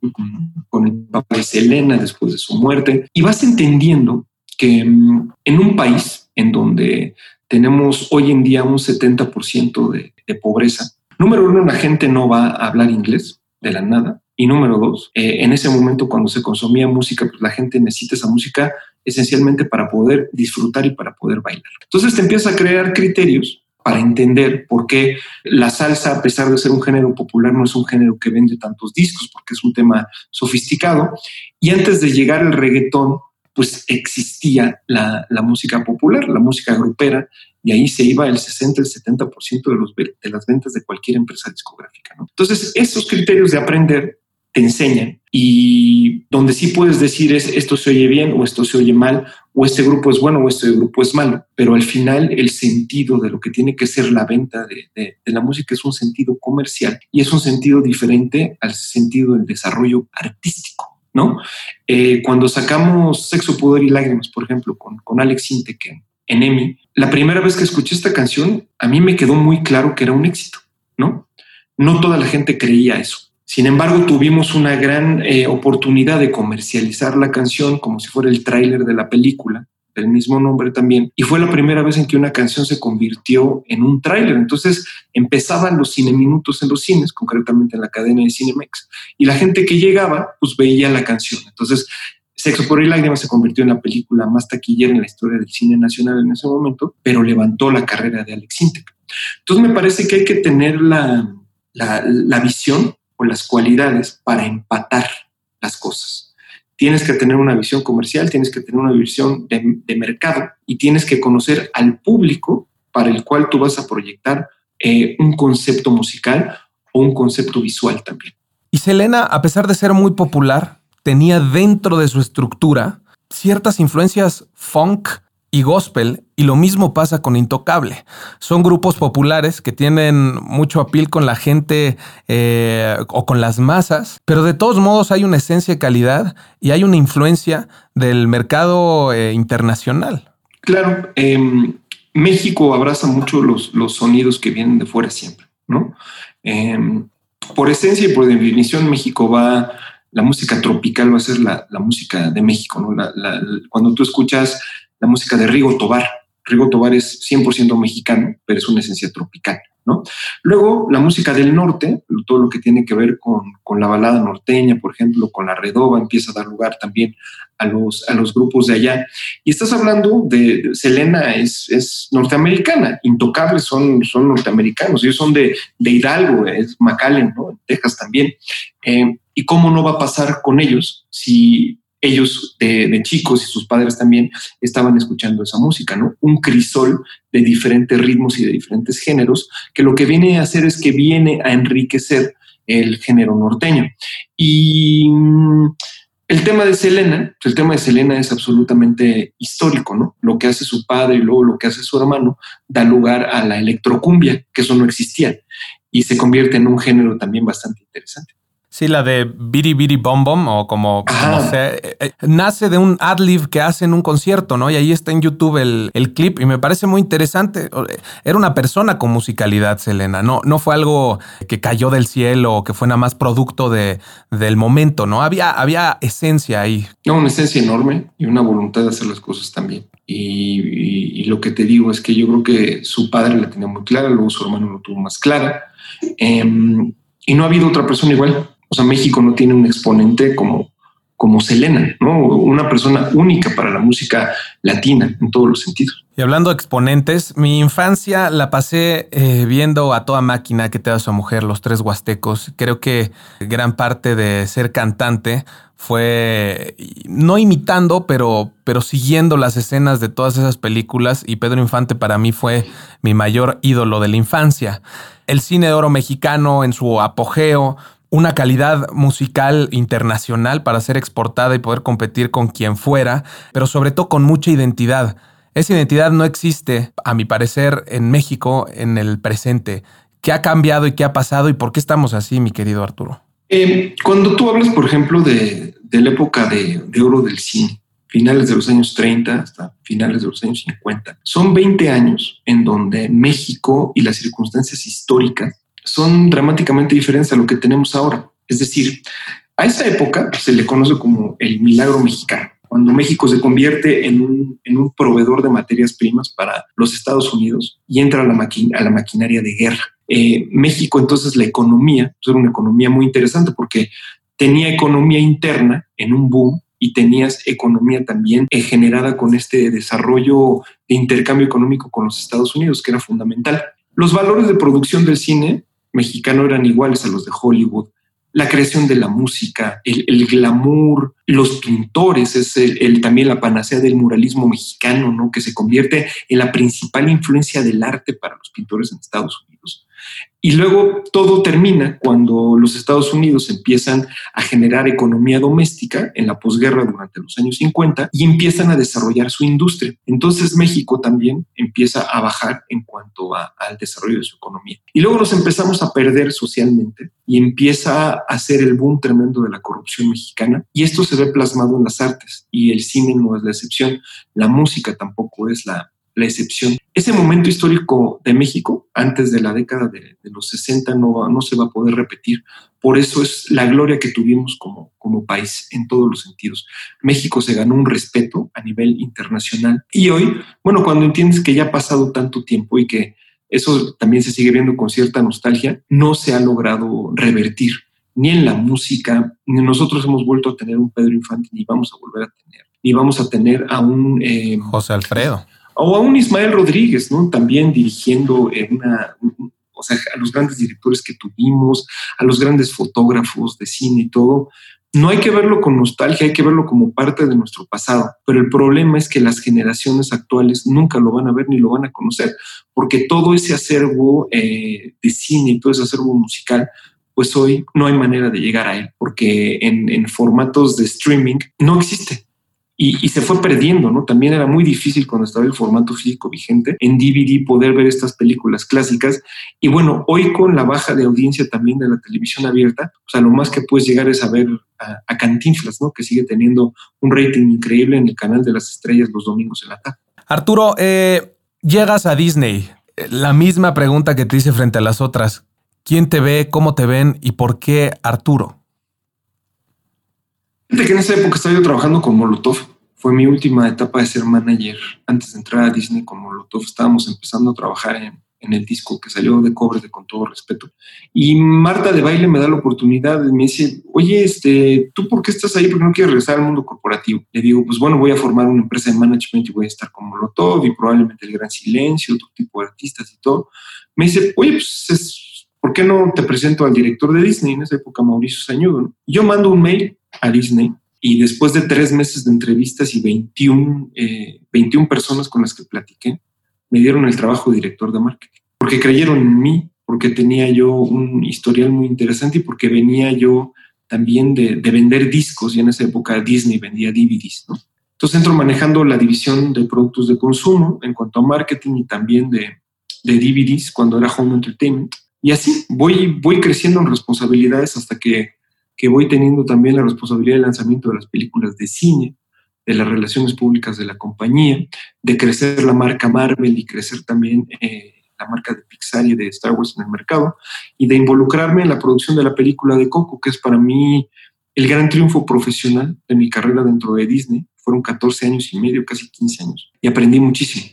con, el papá de Selena después de su muerte y vas entendiendo que mm, en un país en donde tenemos hoy en día un 70% de, de pobreza, Número uno, la gente no va a hablar inglés de la nada. Y número dos, eh, en ese momento cuando se consumía música, pues la gente necesita esa música esencialmente para poder disfrutar y para poder bailar. Entonces te empiezas a crear criterios para entender por qué la salsa, a pesar de ser un género popular, no es un género que vende tantos discos, porque es un tema sofisticado. Y antes de llegar el reggaetón, pues existía la música popular, la música grupera, y ahí se iba el 60, el 70% de, los, de las ventas de cualquier empresa discográfica. Entonces, esos criterios de aprender te enseñan y donde sí puedes decir es esto se oye bien o esto se oye mal o este grupo es bueno o este grupo es malo, pero al final el sentido de lo que tiene que ser la venta de, la música es un sentido comercial y es un sentido diferente al sentido del desarrollo artístico. ¿no? Eh, cuando sacamos Sexo, Poder y Lágrimas, por ejemplo, con, con Alex Inteke en EMI, la primera vez que escuché esta canción, a mí me quedó muy claro que era un éxito, ¿no? No toda la gente creía eso. Sin embargo, tuvimos una gran eh, oportunidad de comercializar la canción como si fuera el tráiler de la película, del mismo nombre también, y fue la primera vez en que una canción se convirtió en un tráiler. Entonces empezaban los cine minutos en los cines, concretamente en la cadena de Cinemex, y la gente que llegaba, pues veía la canción. Entonces Sexo por el lágrimas se convirtió en la película más taquillera en la historia del cine nacional en ese momento, pero levantó la carrera de Alex Intec. Entonces me parece que hay que tener la, la, visión o las cualidades para empatar las cosas. Tienes que tener una visión comercial, tienes que tener una visión de, de mercado y tienes que conocer al público para el cual tú vas a proyectar eh, un concepto musical o un concepto visual también. Y Selena, a pesar de ser muy popular, tenía dentro de su estructura ciertas influencias funk y gospel, y lo mismo pasa con Intocable. Son grupos populares que tienen mucho apil con la gente eh, o con las masas, pero de todos modos hay una esencia de calidad y hay una influencia del mercado eh, internacional. Claro, em, México abraza mucho los, los, sonidos que vienen de fuera siempre, ¿no? Em, por esencia y por definición, México va la música tropical va a ser la, música de México, ¿no? cuando tú escuchas la música de Rigo Tobar, Rigo Tobar es 100% mexicano, pero es una esencia tropical. ¿no? Luego, la música del norte, todo lo que tiene que ver con, con, la balada norteña, por ejemplo, con la redoba, empieza a dar lugar también a los, a los grupos de allá. Y estás hablando de, Selena, es, es, norteamericana, Intocables son, son norteamericanos, ellos son de, de Hidalgo, es McAllen, ¿no? Texas también. Eh, ¿Y cómo no va a pasar con ellos si ellos de, chicos y sus padres también estaban escuchando esa música, ¿no? Un crisol de diferentes ritmos y de diferentes géneros, que lo que viene a hacer es que viene a enriquecer el género norteño. Y mm, el tema de Selena, el tema de Selena es absolutamente histórico, ¿no? Lo que hace su padre y luego lo que hace su hermano da lugar a la electrocumbia, que eso no existía, y se convierte en un género también bastante interesante. Sí, la de Biri Biri Bom Bom, o como, eh, eh, nace de un ad-lib que hace en un concierto, ¿no? Y ahí está en YouTube el, clip y me parece muy interesante. Era una persona con musicalidad, Selena, no, no fue algo que cayó del cielo o que fue nada más producto de, del momento, ¿no? Había, había esencia ahí. No, una esencia enorme y una voluntad de hacer las cosas también. Y, lo que te digo es que yo creo que su padre la tenía muy clara, luego su hermano lo tuvo más clara. Em, y no ha habido otra persona igual. O sea, México no tiene un exponente como, como Selena, ¿no? Una persona única para la música latina en todos los sentidos. Y hablando de exponentes, mi infancia la pasé eh, viendo a toda máquina que te da su mujer, los tres huastecos. Creo que gran parte de ser cantante fue no imitando, pero, pero siguiendo las escenas de todas esas películas. Y Pedro Infante para mí fue mi mayor ídolo de la infancia. El cine de oro mexicano en su apogeo, una calidad musical internacional para ser exportada y poder competir con quien fuera, pero sobre todo con mucha identidad. Esa identidad no existe, a mi parecer, en México en el presente. ¿Qué ha cambiado y qué ha pasado y por qué estamos así, mi querido Arturo? Eh, cuando tú hablas, por ejemplo, de, la época de, de, oro del cine, finales de los años 30 hasta finales de los años 50, son 20 años en donde México y las circunstancias históricas son dramáticamente diferentes a lo que tenemos ahora. Es decir, a esa época se le conoce como el milagro mexicano, cuando México se convierte en un, proveedor de materias primas para los Estados Unidos y entra a la, a la maquinaria de guerra. Eh, México entonces la economía, pues, era una economía muy interesante porque tenía economía interna en un boom y tenías economía también eh, generada con este desarrollo de intercambio económico con los Estados Unidos, que era fundamental. Los valores de producción del cine mexicano eran iguales a los de Hollywood. La creación de la música, el, glamour, los pintores, es el, también la panacea del muralismo mexicano, ¿no? que se convierte en la principal influencia del arte para los pintores en Estados Unidos. Y luego todo termina cuando los Estados Unidos empiezan a generar economía doméstica en la posguerra durante los años 50 y empiezan a desarrollar su industria. Entonces México también empieza a bajar en cuanto al desarrollo de su economía. Y luego nos empezamos a perder socialmente y empieza a hacer el boom tremendo de la corrupción mexicana. Y esto se ve plasmado en las artes y el cine no es la excepción. La música tampoco es la, la excepción. Ese momento histórico de México, antes de la década de, los 60, no, no se va a poder repetir. Por eso es la gloria que tuvimos como, como país en todos los sentidos. México se ganó un respeto a nivel internacional. Y hoy, bueno, cuando entiendes que ya ha pasado tanto tiempo y que eso también se sigue viendo con cierta nostalgia, no se ha logrado revertir ni en la música, ni nosotros hemos vuelto a tener un Pedro Infante, ni vamos a volver a tener, ni vamos a tener a un... Eh, José Alfredo o a un Ismael Rodríguez, ¿no? También dirigiendo en una, o sea, a los grandes directores que tuvimos, a los grandes fotógrafos de cine y todo. No hay que verlo con nostalgia, hay que verlo como parte de nuestro pasado, pero el problema es que las generaciones actuales nunca lo van a ver ni lo van a conocer, porque todo ese acervo eh, de cine y todo ese acervo musical, pues hoy no hay manera de llegar a él, porque en, en formatos de streaming no existe y, se fue perdiendo, ¿no? También era muy difícil cuando estaba el formato físico vigente en DVD poder ver estas películas clásicas. Y bueno, hoy con la baja de audiencia también de la televisión abierta, o sea, lo más que puedes llegar es a ver a, Cantinflas, ¿no? Que sigue teniendo un rating increíble en el canal de las estrellas los domingos en la tarde. Arturo, eh, llegas a Disney. La misma pregunta que te hice frente a las otras. ¿Quién te ve? ¿Cómo te ven? ¿Y por qué Arturo? Que en esa época estaba yo trabajando con Molotov. Fue mi última etapa de ser manager antes de entrar a Disney con Molotov. Estábamos empezando a trabajar en, el disco que salió de cobre, de con todo respeto. Y Marta de baile me da la oportunidad y me dice, oye, este, ¿tú por qué estás ahí? ¿Por qué no quieres regresar al mundo corporativo? Le digo, pues bueno, voy a formar una empresa de management y voy a estar con Molotov y probablemente El Gran Silencio, otro tipo de artistas y todo. Me dice, oye, pues es, ¿por qué no te presento al director de Disney? En esa época, Mauricio Sañudo. Yo mando un mail a Disney Y después de tres meses de entrevistas y 21, 21 eh, personas con las que platiqué, me dieron el trabajo de director de marketing, porque creyeron en mí, porque tenía yo un historial muy interesante y porque venía yo también de, vender discos y en esa época Disney vendía DVDs, ¿no? Entonces entro manejando la división de productos de consumo en cuanto a marketing y también de, de DVDs cuando era Home Entertainment. Y así voy, voy creciendo en responsabilidades hasta que, que voy teniendo también la responsabilidad de lanzamiento de las películas de cine, de las relaciones públicas de la compañía, de crecer la marca Marvel y crecer también eh, la marca de Pixar y de Star Wars en el mercado, y de involucrarme en la producción de la película de Coco, que es para mí el gran triunfo profesional de mi carrera dentro de Disney. Fueron 14 años y medio, casi 15 años, y aprendí muchísimo.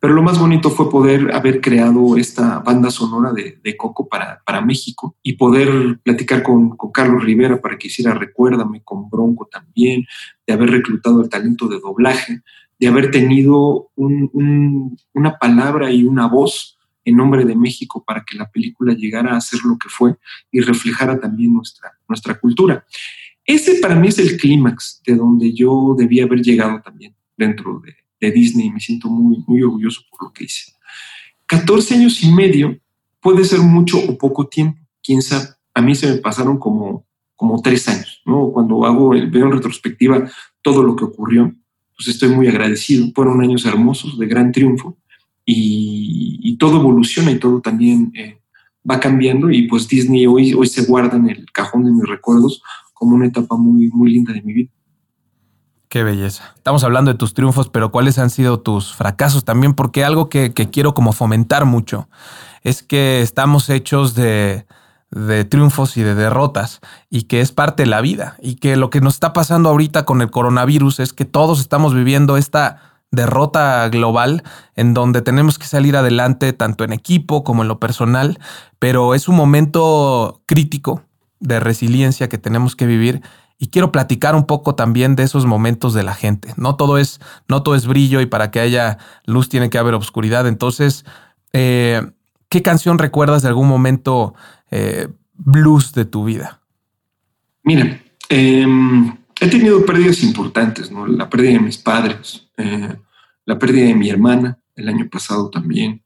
Pero lo más bonito fue poder haber creado esta banda sonora de, Coco para, para, México y poder platicar con, Carlos Rivera para que hiciera Recuérdame, con Bronco también, de haber reclutado el talento de doblaje, de haber tenido una palabra y una voz en nombre de México para que la película llegara a ser lo que fue y reflejara también nuestra, nuestra cultura. Ese para mí es el clímax de donde yo debía haber llegado también dentro de, Disney y me siento muy, muy orgulloso por lo que hice. 14 años y medio puede ser mucho o poco tiempo, quién sabe. A mí se me pasaron como, como tres años, ¿no? Cuando hago, veo en retrospectiva todo lo que ocurrió, pues estoy muy agradecido. Fueron años hermosos, de gran triunfo, y, todo evoluciona y todo también eh, va cambiando y pues Disney hoy, hoy se guarda en el cajón de mis recuerdos como una etapa muy, muy linda de mi vida. Qué belleza. Estamos hablando de tus triunfos, pero ¿cuáles han sido tus fracasos también? Porque algo que, que quiero como fomentar mucho es que estamos hechos de, de triunfos y de derrotas y que es parte de la vida y que lo que nos está pasando ahorita con el coronavirus es que todos estamos viviendo esta derrota global en donde tenemos que salir adelante tanto en equipo como en lo personal, pero es un momento crítico de resiliencia que tenemos que vivir y quiero platicar un poco también de esos momentos de la gente. No todo es, no todo es brillo y para que haya luz tiene que haber oscuridad. Entonces, eh, ¿qué canción recuerdas de algún momento eh, blues de tu vida? Mira, em, he tenido pérdidas importantes, ¿no? La pérdida de mis padres, eh, la pérdida de mi hermana el año pasado también.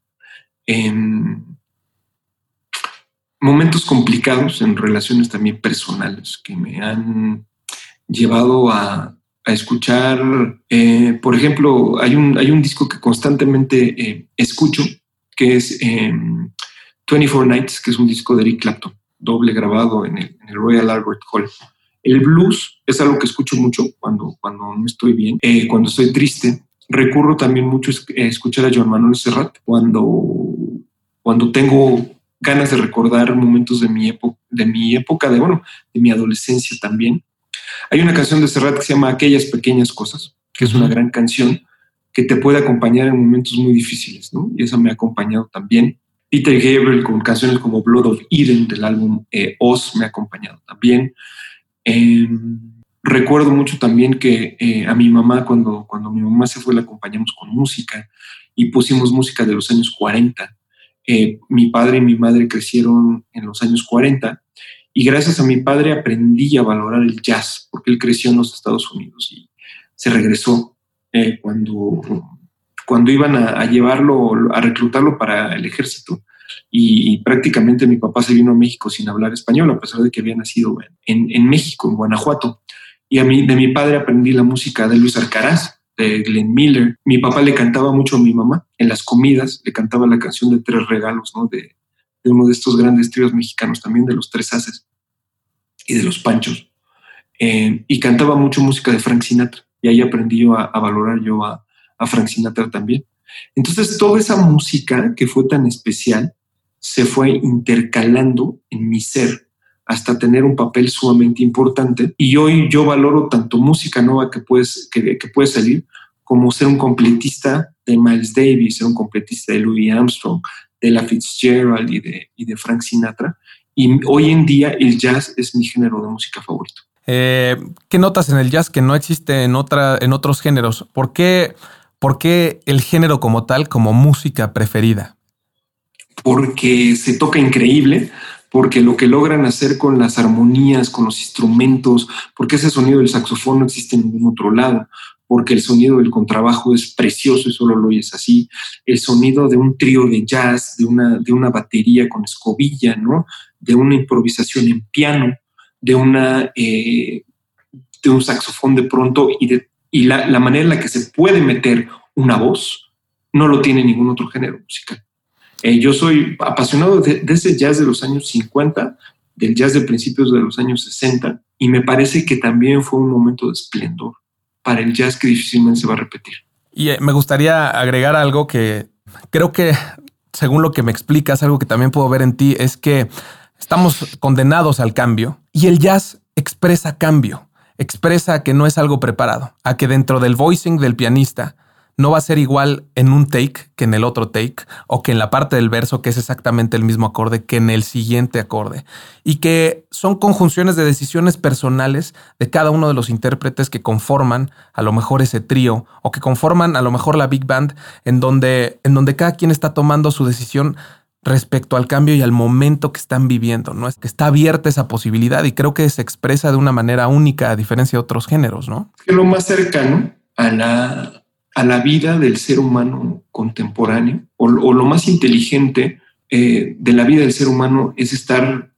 Momentos complicados en relaciones también personales que me han llevado a, escuchar, eh, por ejemplo, hay un, hay un disco que constantemente eh, escucho, que es 24 em, Nights, que es un disco de Eric Clapton, doble grabado en el, en el Royal Albert Hall. El blues es algo que escucho mucho cuando, cuando no estoy bien, eh, cuando estoy triste. Recurro también mucho a escuchar a Joan Manuel Serrat cuando, cuando tengo ganas de recordar momentos de mi, época, de mi época, de, bueno, de mi adolescencia también. Hay una canción de Serrat que se llama Aquellas pequeñas cosas, que es una gran canción que te puede acompañar en momentos muy difíciles, ¿no? Y esa me ha acompañado también. Peter Gabriel con canciones como Blood of Eden del álbum eh, Oz me ha acompañado también. Em, recuerdo mucho también que eh, a mi mamá, cuando, cuando mi mamá se fue, la acompañamos con música y pusimos música de los años 40. Eh, mi padre y mi madre crecieron en los años 40 y gracias a mi padre aprendí a valorar el jazz porque él creció en los Estados Unidos y se regresó eh, cuando, cuando iban a, llevarlo, a reclutarlo para el ejército y, prácticamente mi papá se vino a México sin hablar español, a pesar de que había nacido en, México, en Guanajuato. Y a mí, de mi padre aprendí la música de Luis Alcaraz, de Glenn Miller. Mi papá le cantaba mucho a mi mamá en las comidas, le cantaba la canción de Tres Regalos, ¿no? De, uno de estos grandes tríos mexicanos también, de los Tres Haces y de los Panchos. Eh, y cantaba mucho música de Frank Sinatra. Y ahí aprendí yo a, valorar yo a, a Frank Sinatra también. Entonces, toda esa música que fue tan especial, se fue intercalando en mi ser hasta tener un papel sumamente importante. Y hoy yo valoro tanto música nueva que, puedes, que, puede salir como ser un completista de Miles Davis, ser un completista de Louis Armstrong, de la Fitzgerald y de, y de Frank Sinatra. Y hoy en día el jazz es mi género de música favorito. Eh, ¿Qué notas en el jazz que no existe en, otra, en otros géneros? ¿Por qué, ¿Por qué el género como tal, como música preferida? porque se toca increíble, porque lo que logran hacer con las armonías, con los instrumentos, porque ese sonido del saxofón no existe en ningún otro lado, porque el sonido del contrabajo es precioso y solo lo oyes así, el sonido de un trío de jazz, de una, de una batería con escobilla, ¿no? de una improvisación en piano, de, una, eh, de un saxofón de pronto y, y la, la manera en la que se puede meter una voz, no lo tiene ningún otro género musical. Eh, yo soy apasionado de, ese jazz de los años 50, del jazz de principios de los años 60, y me parece que también fue un momento de esplendor para el jazz que difícilmente se va a repetir. Y eh, me gustaría agregar algo que creo que, según lo que me explicas, algo que también puedo ver en ti, es que estamos condenados al cambio y el jazz expresa cambio, expresa que no es algo preparado, a que dentro del voicing del pianista no va a ser igual en un take que en el otro take, o que en la parte del verso que es exactamente el mismo acorde que en el siguiente acorde, y que son conjunciones de decisiones personales de cada uno de los intérpretes que conforman a lo mejor ese trío, o que conforman a lo mejor la big band, en donde, en donde cada quien está tomando su decisión respecto al cambio y al momento que están viviendo, ¿no? Es que está abierta esa posibilidad y creo que se expresa de una manera única a diferencia de otros géneros, ¿no? Es lo más cercano a la a la vida del ser humano contemporáneo o, lo más inteligente eh, de la vida del ser humano es estar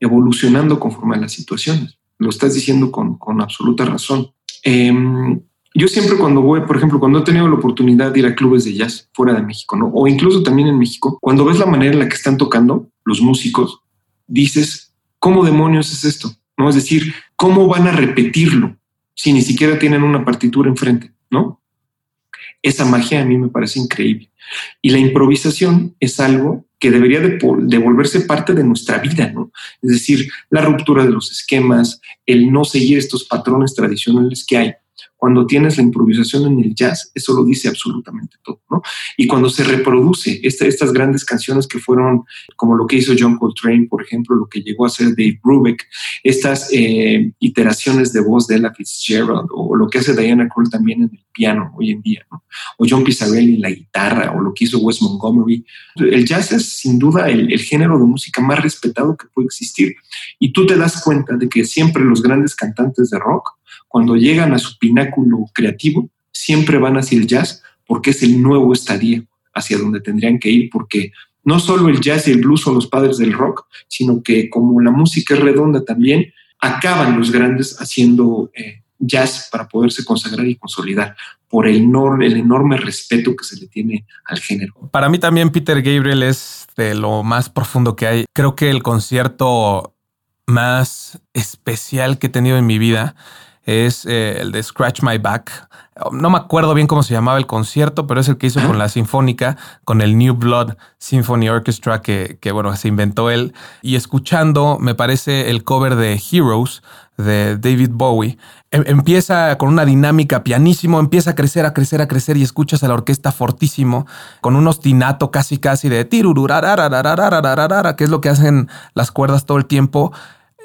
evolucionando conforme a las situaciones. Lo estás diciendo con, absoluta razón. Em, yo siempre cuando voy, por ejemplo, cuando he tenido la oportunidad de ir a clubes de jazz fuera de México, ¿no? o incluso también en México, cuando ves la manera en la que están tocando los músicos, dices, ¿cómo demonios es esto? ¿No? Es decir, ¿cómo van a repetirlo si ni siquiera tienen una partitura enfrente? ¿No? Esa magia a mí me parece increíble. Y la improvisación es algo que debería de, volverse parte de nuestra vida, ¿no? Es decir, la ruptura de los esquemas, el no seguir estos patrones tradicionales que hay cuando tienes la improvisación en el jazz, eso lo dice absolutamente todo, ¿no? Y cuando se reproduce estas grandes canciones que fueron como lo que hizo John Coltrane, por ejemplo, lo que llegó a ser Dave Brubeck, estas eh, iteraciones de voz de Ella Fitzgerald, o lo que hace Diana Kroll también en el piano hoy en día, ¿no? O John Pizzarelli en la guitarra, o lo que hizo Wes Montgomery. El jazz es sin duda el, el género de música más respetado que puede existir. Y tú te das cuenta de que siempre los grandes cantantes de rock cuando llegan a su pináculo creativo, siempre van hacia el jazz porque es el nuevo estadio hacia donde tendrían que ir, porque no solo el jazz y el blues son los padres del rock, sino que como la música es redonda también, acaban los grandes haciendo eh, jazz para poderse consagrar y consolidar por el, el enorme respeto que se le tiene al género. Para mí también Peter Gabriel es de lo más profundo que hay. Creo que el concierto más especial que he tenido en mi vida es eh, el de Scratch My Back. No me acuerdo bien cómo se llamaba el concierto, pero es el que hizo con la Sinfónica, con el New Blood Symphony Orchestra que, que, bueno, se inventó él. Y escuchando, me parece el cover de Heroes de David Bowie. Em, empieza con una dinámica pianísimo, empieza a crecer, a crecer, a crecer y escuchas a la orquesta fortísimo con un ostinato casi casi de tirururarararararararara, que es lo que hacen las cuerdas todo el tiempo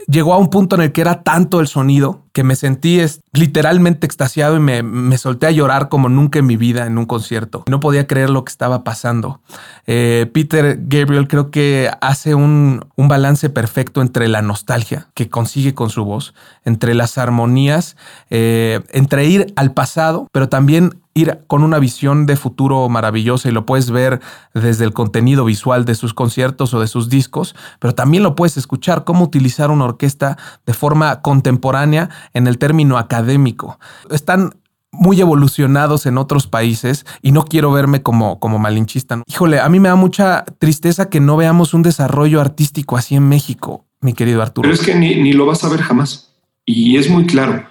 llegó a un punto en el que era tanto el sonido que me sentí literalmente extasiado y me, solté a llorar como nunca en mi vida en un concierto. No podía creer lo que estaba pasando. Eh, Peter Gabriel creo que hace un, balance perfecto entre la nostalgia que consigue con su voz, entre las armonías, eh, entre ir al pasado, pero también ir con una visión de futuro maravillosa y lo puedes ver desde el contenido visual de sus conciertos o de sus discos, pero también lo puedes escuchar cómo utilizar una orquesta de forma contemporánea en el término académico. Están muy evolucionados en otros países y no quiero verme como, como malinchista. Híjole, a mí me da mucha tristeza que no veamos un desarrollo artístico así en México, mi querido Arturo. Pero es que ni, ni lo vas a ver jamás. Y es muy claro.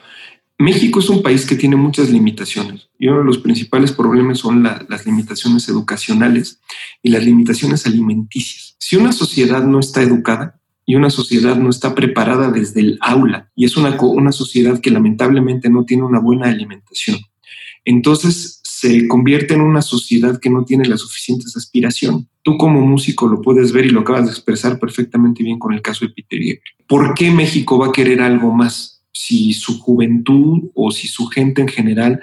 México es un país que tiene muchas limitaciones y uno de los principales problemas son las limitaciones educacionales y las limitaciones alimenticias. Si una sociedad no está educada y una sociedad no está preparada desde el aula y es una, una sociedad que lamentablemente no tiene una buena alimentación, entonces se convierte en una sociedad que no tiene la suficientes aspiración. Tú como músico lo puedes ver y lo acabas de expresar perfectamente bien con el caso de Peter. ¿Por qué México va a querer algo más? Si su juventud o si su gente en general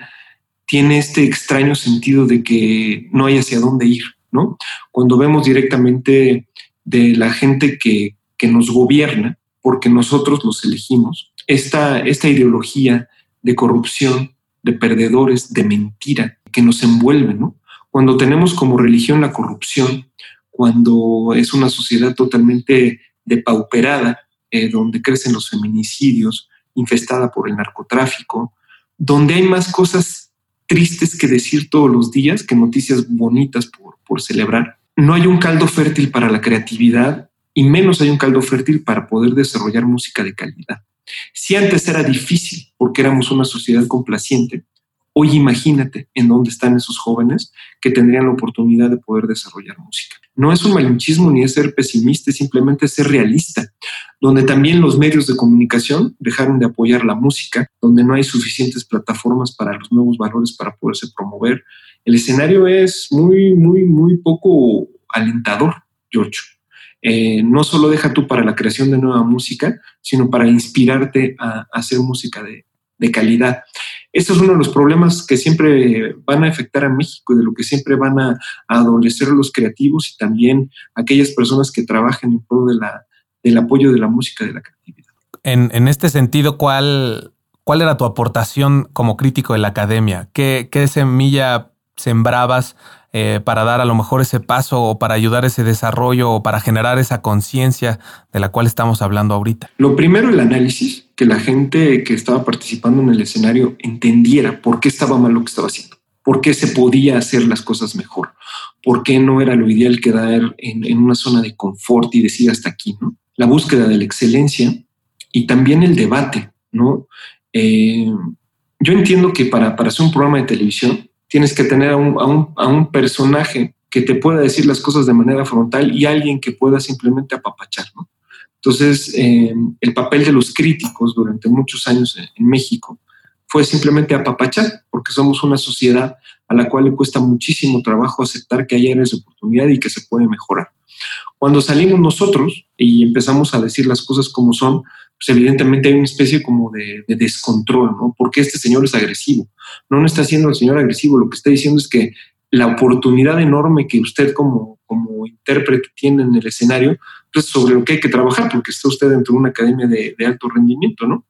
tiene este extraño sentido de que no hay hacia dónde ir, ¿no? Cuando vemos directamente de la gente que que nos gobierna, porque nosotros los elegimos, esta, esta ideología de corrupción, de perdedores, de mentira, que nos envuelve, ¿no? Cuando tenemos como religión la corrupción, cuando es una sociedad totalmente depauperada, eh, donde crecen los feminicidios, infestada por el narcotráfico, donde hay más cosas tristes que decir todos los días que noticias bonitas por, por celebrar. No hay un caldo fértil para la creatividad y menos hay un caldo fértil para poder desarrollar música de calidad. Si antes era difícil porque éramos una sociedad complaciente, Hoy imagínate en dónde están esos jóvenes que tendrían la oportunidad de poder desarrollar música. No es un malinchismo ni es ser pesimista, es simplemente ser realista, donde también los medios de comunicación dejaron de apoyar la música, donde no hay suficientes plataformas para los nuevos valores para poderse promover. El escenario es muy, muy, muy poco alentador, George. Eh, no solo deja tú para la creación de nueva música, sino para inspirarte a, hacer música de calidad. Esto es uno de los problemas que siempre van a afectar a México y de lo que siempre van a, adolecer los creativos y también aquellas personas que trabajan en pro de del apoyo de la música de la creatividad. En, este sentido, ¿cuál, ¿cuál era tu aportación como crítico de la academia? ¿Qué, qué semilla sembrabas eh, para dar a lo mejor ese paso o para ayudar ese desarrollo o para generar esa conciencia de la cual estamos hablando ahorita? Lo primero, el análisis, que la gente que estaba participando en el escenario entendiera por qué estaba mal lo que estaba haciendo, por qué se podía hacer las cosas mejor, por qué no era lo ideal quedar en, en una zona de confort y decir hasta aquí, ¿no? La búsqueda de la excelencia y también el debate, ¿no? Eh, yo entiendo que para, para hacer un programa de televisión tienes que tener a un, personaje que te pueda decir las cosas de manera frontal y alguien que pueda simplemente apapachar. ¿no? Entonces, eh, el papel de los críticos durante muchos años en, México fue simplemente apapachar, porque somos una sociedad a la cual le cuesta muchísimo trabajo aceptar que hay áreas de oportunidad y que se puede mejorar. Cuando salimos nosotros y empezamos a decir las cosas como son, pues evidentemente hay una especie como de, descontrol, ¿no? Porque este señor es agresivo. No, no está siendo el señor agresivo, lo que está diciendo es que la oportunidad enorme que usted como, como intérprete tiene en el escenario, pues sobre lo que hay que trabajar, porque está usted dentro de una academia de, alto rendimiento, ¿no?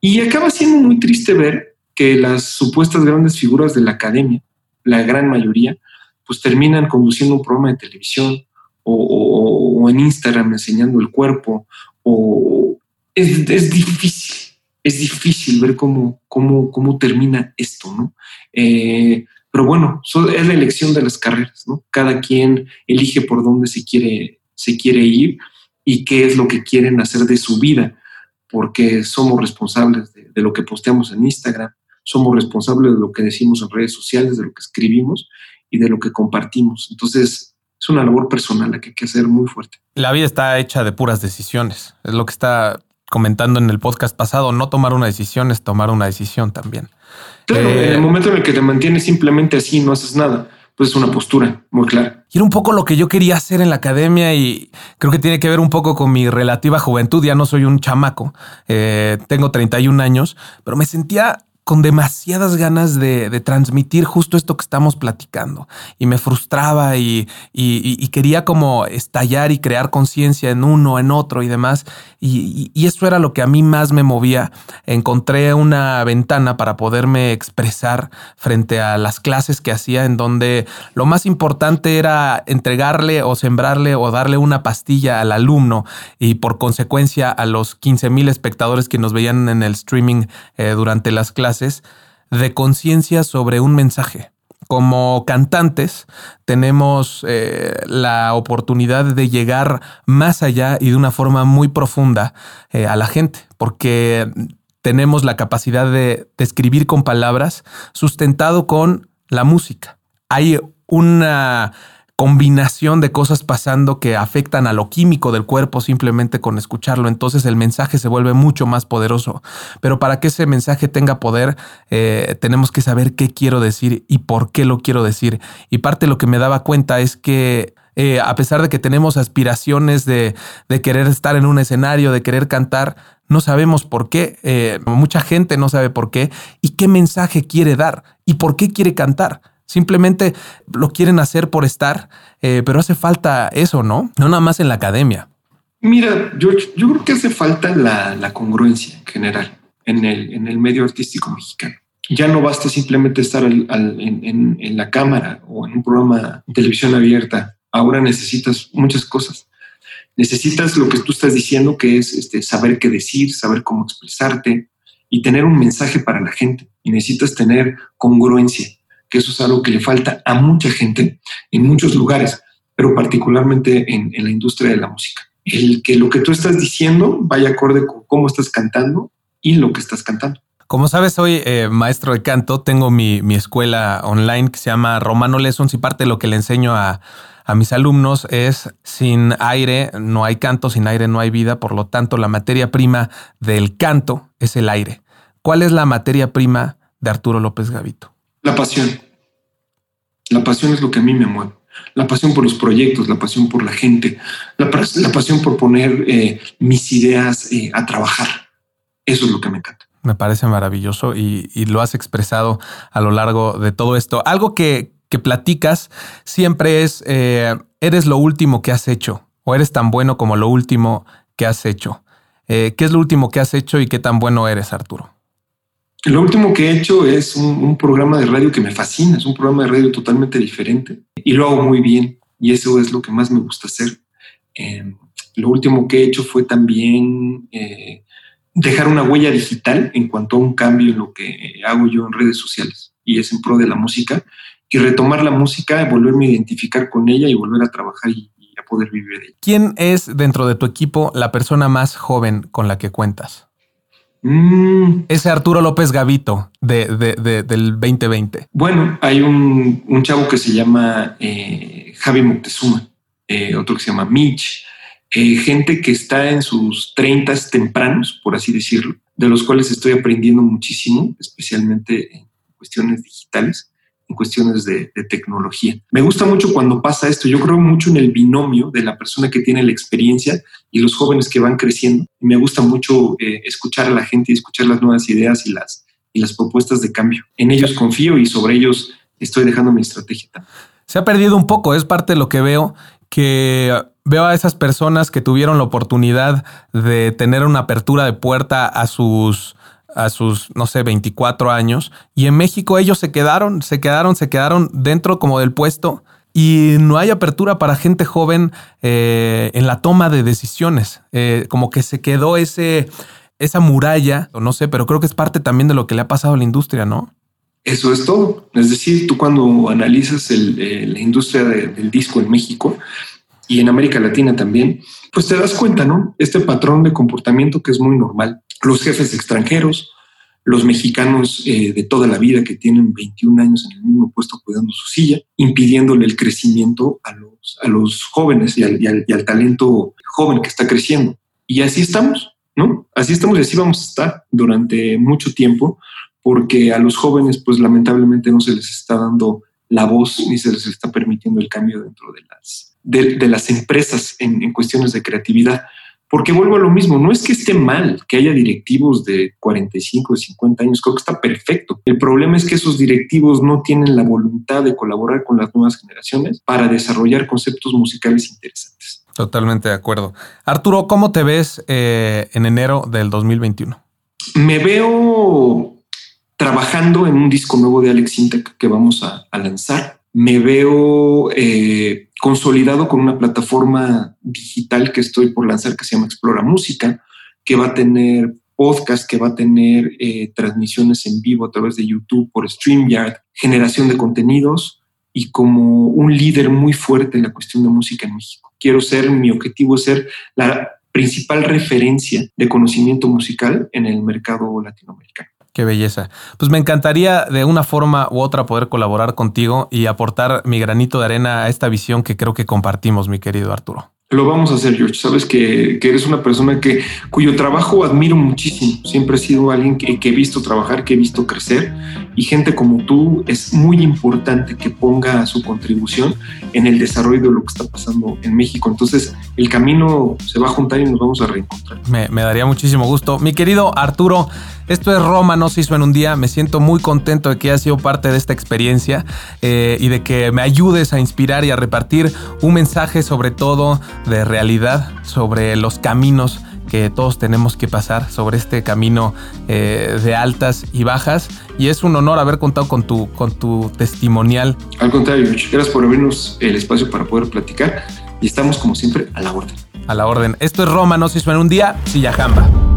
Y acaba siendo muy triste ver que las supuestas grandes figuras de la academia, la gran mayoría, pues terminan conduciendo un programa de televisión o, o en Instagram enseñando el cuerpo o, es, difícil, es difícil ver cómo, cómo, cómo termina esto, ¿no? Eh, pero bueno, es la elección de las carreras, ¿no? Cada quien elige por dónde se quiere, se quiere ir y qué es lo que quieren hacer de su vida, porque somos responsables de, de lo que posteamos en Instagram, somos responsables de lo que decimos en redes sociales, de lo que escribimos y de lo que compartimos. Entonces, es una labor personal la que hay que hacer muy fuerte. La vida está hecha de puras decisiones. Es lo que está comentando en el podcast pasado, no tomar una decisión es tomar una decisión también. Claro, en el eh, momento en el que te mantienes simplemente así, no haces nada, pues es una postura muy clara. Y era un poco lo que yo quería hacer en la academia y creo que tiene que ver un poco con mi relativa juventud. Ya no soy un chamaco, eh, tengo 31 años, pero me sentía con demasiadas ganas de, transmitir justo esto que estamos platicando. Y me frustraba y, quería como estallar y crear conciencia en uno, en otro y demás. Y, eso era lo que a mí más me movía. Encontré una ventana para poderme expresar frente a las clases que hacía en donde lo más importante era entregarle o sembrarle o darle una pastilla al alumno y por consecuencia a los 15 mil espectadores que nos veían en el streaming eh, durante las clases de conciencia sobre un mensaje. Como cantantes tenemos eh, la oportunidad de llegar más allá y de una forma muy profunda eh, a la gente, porque tenemos la capacidad de, de escribir con palabras sustentado con la música. Hay una combinación de cosas pasando que afectan a lo químico del cuerpo simplemente con escucharlo. Entonces el mensaje se vuelve mucho más poderoso. Pero para que ese mensaje tenga poder, eh, tenemos que saber qué quiero decir y por qué lo quiero decir. Y parte de lo que me daba cuenta es que eh, a pesar de que tenemos aspiraciones de, querer estar en un escenario, de querer cantar, no sabemos por qué, eh, mucha gente no sabe por qué y qué mensaje quiere dar y por qué quiere cantar. Simplemente lo quieren hacer por estar, eh, pero hace falta eso, ¿no? No nada más en la academia. Mira, yo, yo creo que hace falta la, congruencia en general en el, en el medio artístico mexicano. Ya no basta simplemente estar en, en, la cámara o en un programa de televisión abierta. Ahora necesitas muchas cosas. Necesitas lo que tú estás diciendo, que es este, saber qué decir, saber cómo expresarte y tener un mensaje para la gente. Y necesitas tener congruencia, que eso es algo que le falta a mucha gente en muchos lugares, pero particularmente en, la industria de la música el que lo que tú estás diciendo vaya acorde con cómo estás cantando y lo que estás cantando. Como sabes, soy eh, maestro de canto, tengo mi, escuela online que se llama Romano Lessons y parte de lo que le enseño a, a mis alumnos es sin aire no hay canto, sin aire no hay vida, por lo tanto la materia prima del canto es el aire. ¿Cuál es la materia prima de Arturo López Gavito? La pasión. La pasión es lo que a mí me mueve la pasión por los proyectos, la pasión por la gente, la, pasión por poner eh, mis ideas eh, a trabajar. Eso es lo que me encanta. Me parece maravilloso y, lo has expresado a lo largo de todo esto. Algo que, platicas siempre es, eh, eres lo último que has hecho o eres tan bueno como lo último que has hecho. ¿Qué es lo último que has hecho y qué tan bueno eres, Arturo? Lo último que he hecho es un, programa de radio que me fascina, es un programa de radio totalmente diferente y lo hago muy bien y eso es lo que más me gusta hacer. Em, lo último que he hecho fue también eh, dejar una huella digital en cuanto a un cambio en lo que hago yo en redes sociales y es en pro de la música y retomar la música, volverme a identificar con ella y volver a trabajar y, a poder vivir de ella. ¿Quién es dentro de tu equipo la persona más joven con la que cuentas? Mm. Ese Arturo López Gavito de, del 2020. Bueno, hay un, chavo que se llama eh, Javi Moctezuma, eh, otro que se llama Mitch, eh, gente que está en sus treintas tempranos, por así decirlo, de los cuales estoy aprendiendo muchísimo, especialmente en cuestiones digitales en cuestiones de, tecnología. Me gusta mucho cuando pasa esto. Yo creo mucho en el binomio de la persona que tiene la experiencia y los jóvenes que van creciendo. me gusta mucho eh, escuchar a la gente y escuchar las nuevas ideas y las, y las propuestas de cambio. En ellos confío y sobre ellos estoy dejando mi estrategia. Se ha perdido un poco, es parte de lo que veo, que veo a esas personas que tuvieron la oportunidad de tener una apertura de puerta a sus a sus, no sé, 24 años. Y en México ellos se quedaron, se quedaron, se quedaron dentro como del puesto. Y no hay apertura para gente joven eh, en la toma de decisiones. Eh, como que se quedó ese, esa muralla, o no sé, pero creo que es parte también de lo que le ha pasado a la industria, ¿no? Eso es todo. Es decir, tú cuando analizas eh, la industria del disco en México y en América Latina también, pues te das cuenta, ¿no? Este patrón de comportamiento que es muy normal los jefes extranjeros, los mexicanos eh, de toda la vida que tienen 21 años en el mismo puesto cuidando su silla, impidiéndole el crecimiento a los, a los jóvenes y al, talento joven que está creciendo. Y así estamos, ¿no? Así estamos y así vamos a estar durante mucho tiempo, porque a los jóvenes, pues lamentablemente no se les está dando la voz ni se les está permitiendo el cambio dentro de las, de, las empresas en, en cuestiones de creatividad. Porque vuelvo a lo mismo, no es que esté mal que haya directivos de 45, o 50 años, creo que está perfecto. El problema es que esos directivos no tienen la voluntad de colaborar con las nuevas generaciones para desarrollar conceptos musicales interesantes. Totalmente de acuerdo. Arturo, ¿cómo te ves eh, en enero del 2021? Me veo trabajando en un disco nuevo de Alex Sintek que vamos a, a lanzar. Me veo eh, consolidado con una plataforma digital que estoy por lanzar que se llama Explora Música, que va a tener podcast, que va a tener eh, transmisiones en vivo a través de YouTube por StreamYard, generación de contenidos y como un líder muy fuerte en la cuestión de música en México. Quiero ser, mi objetivo es ser la principal referencia de conocimiento musical en el mercado latinoamericano. Qué belleza. Pues me encantaría de una forma u otra poder colaborar contigo y aportar mi granito de arena a esta visión que creo que compartimos, mi querido Arturo. Lo vamos a hacer, George. Sabes que, eres una persona que, cuyo trabajo admiro muchísimo. Siempre he sido alguien que, he visto trabajar, que he visto crecer y gente como tú es muy importante que ponga su contribución en el desarrollo de lo que está pasando en México. Entonces, el camino se va a juntar y nos vamos a reencontrar. Me, daría muchísimo gusto. Mi querido Arturo, esto es Roma, no se hizo en un día. Me siento muy contento de que hayas sido parte de esta experiencia eh, y de que me ayudes a inspirar y a repartir un mensaje sobre todo de realidad, sobre los caminos que todos tenemos que pasar sobre este camino eh, de altas y bajas. Y es un honor haber contado con tu, con tu testimonial. Al contrario, muchas gracias por abrirnos el espacio para poder platicar y estamos como siempre a la orden. A la orden. Esto es Roma, no se hizo en un día, Silla Jamba.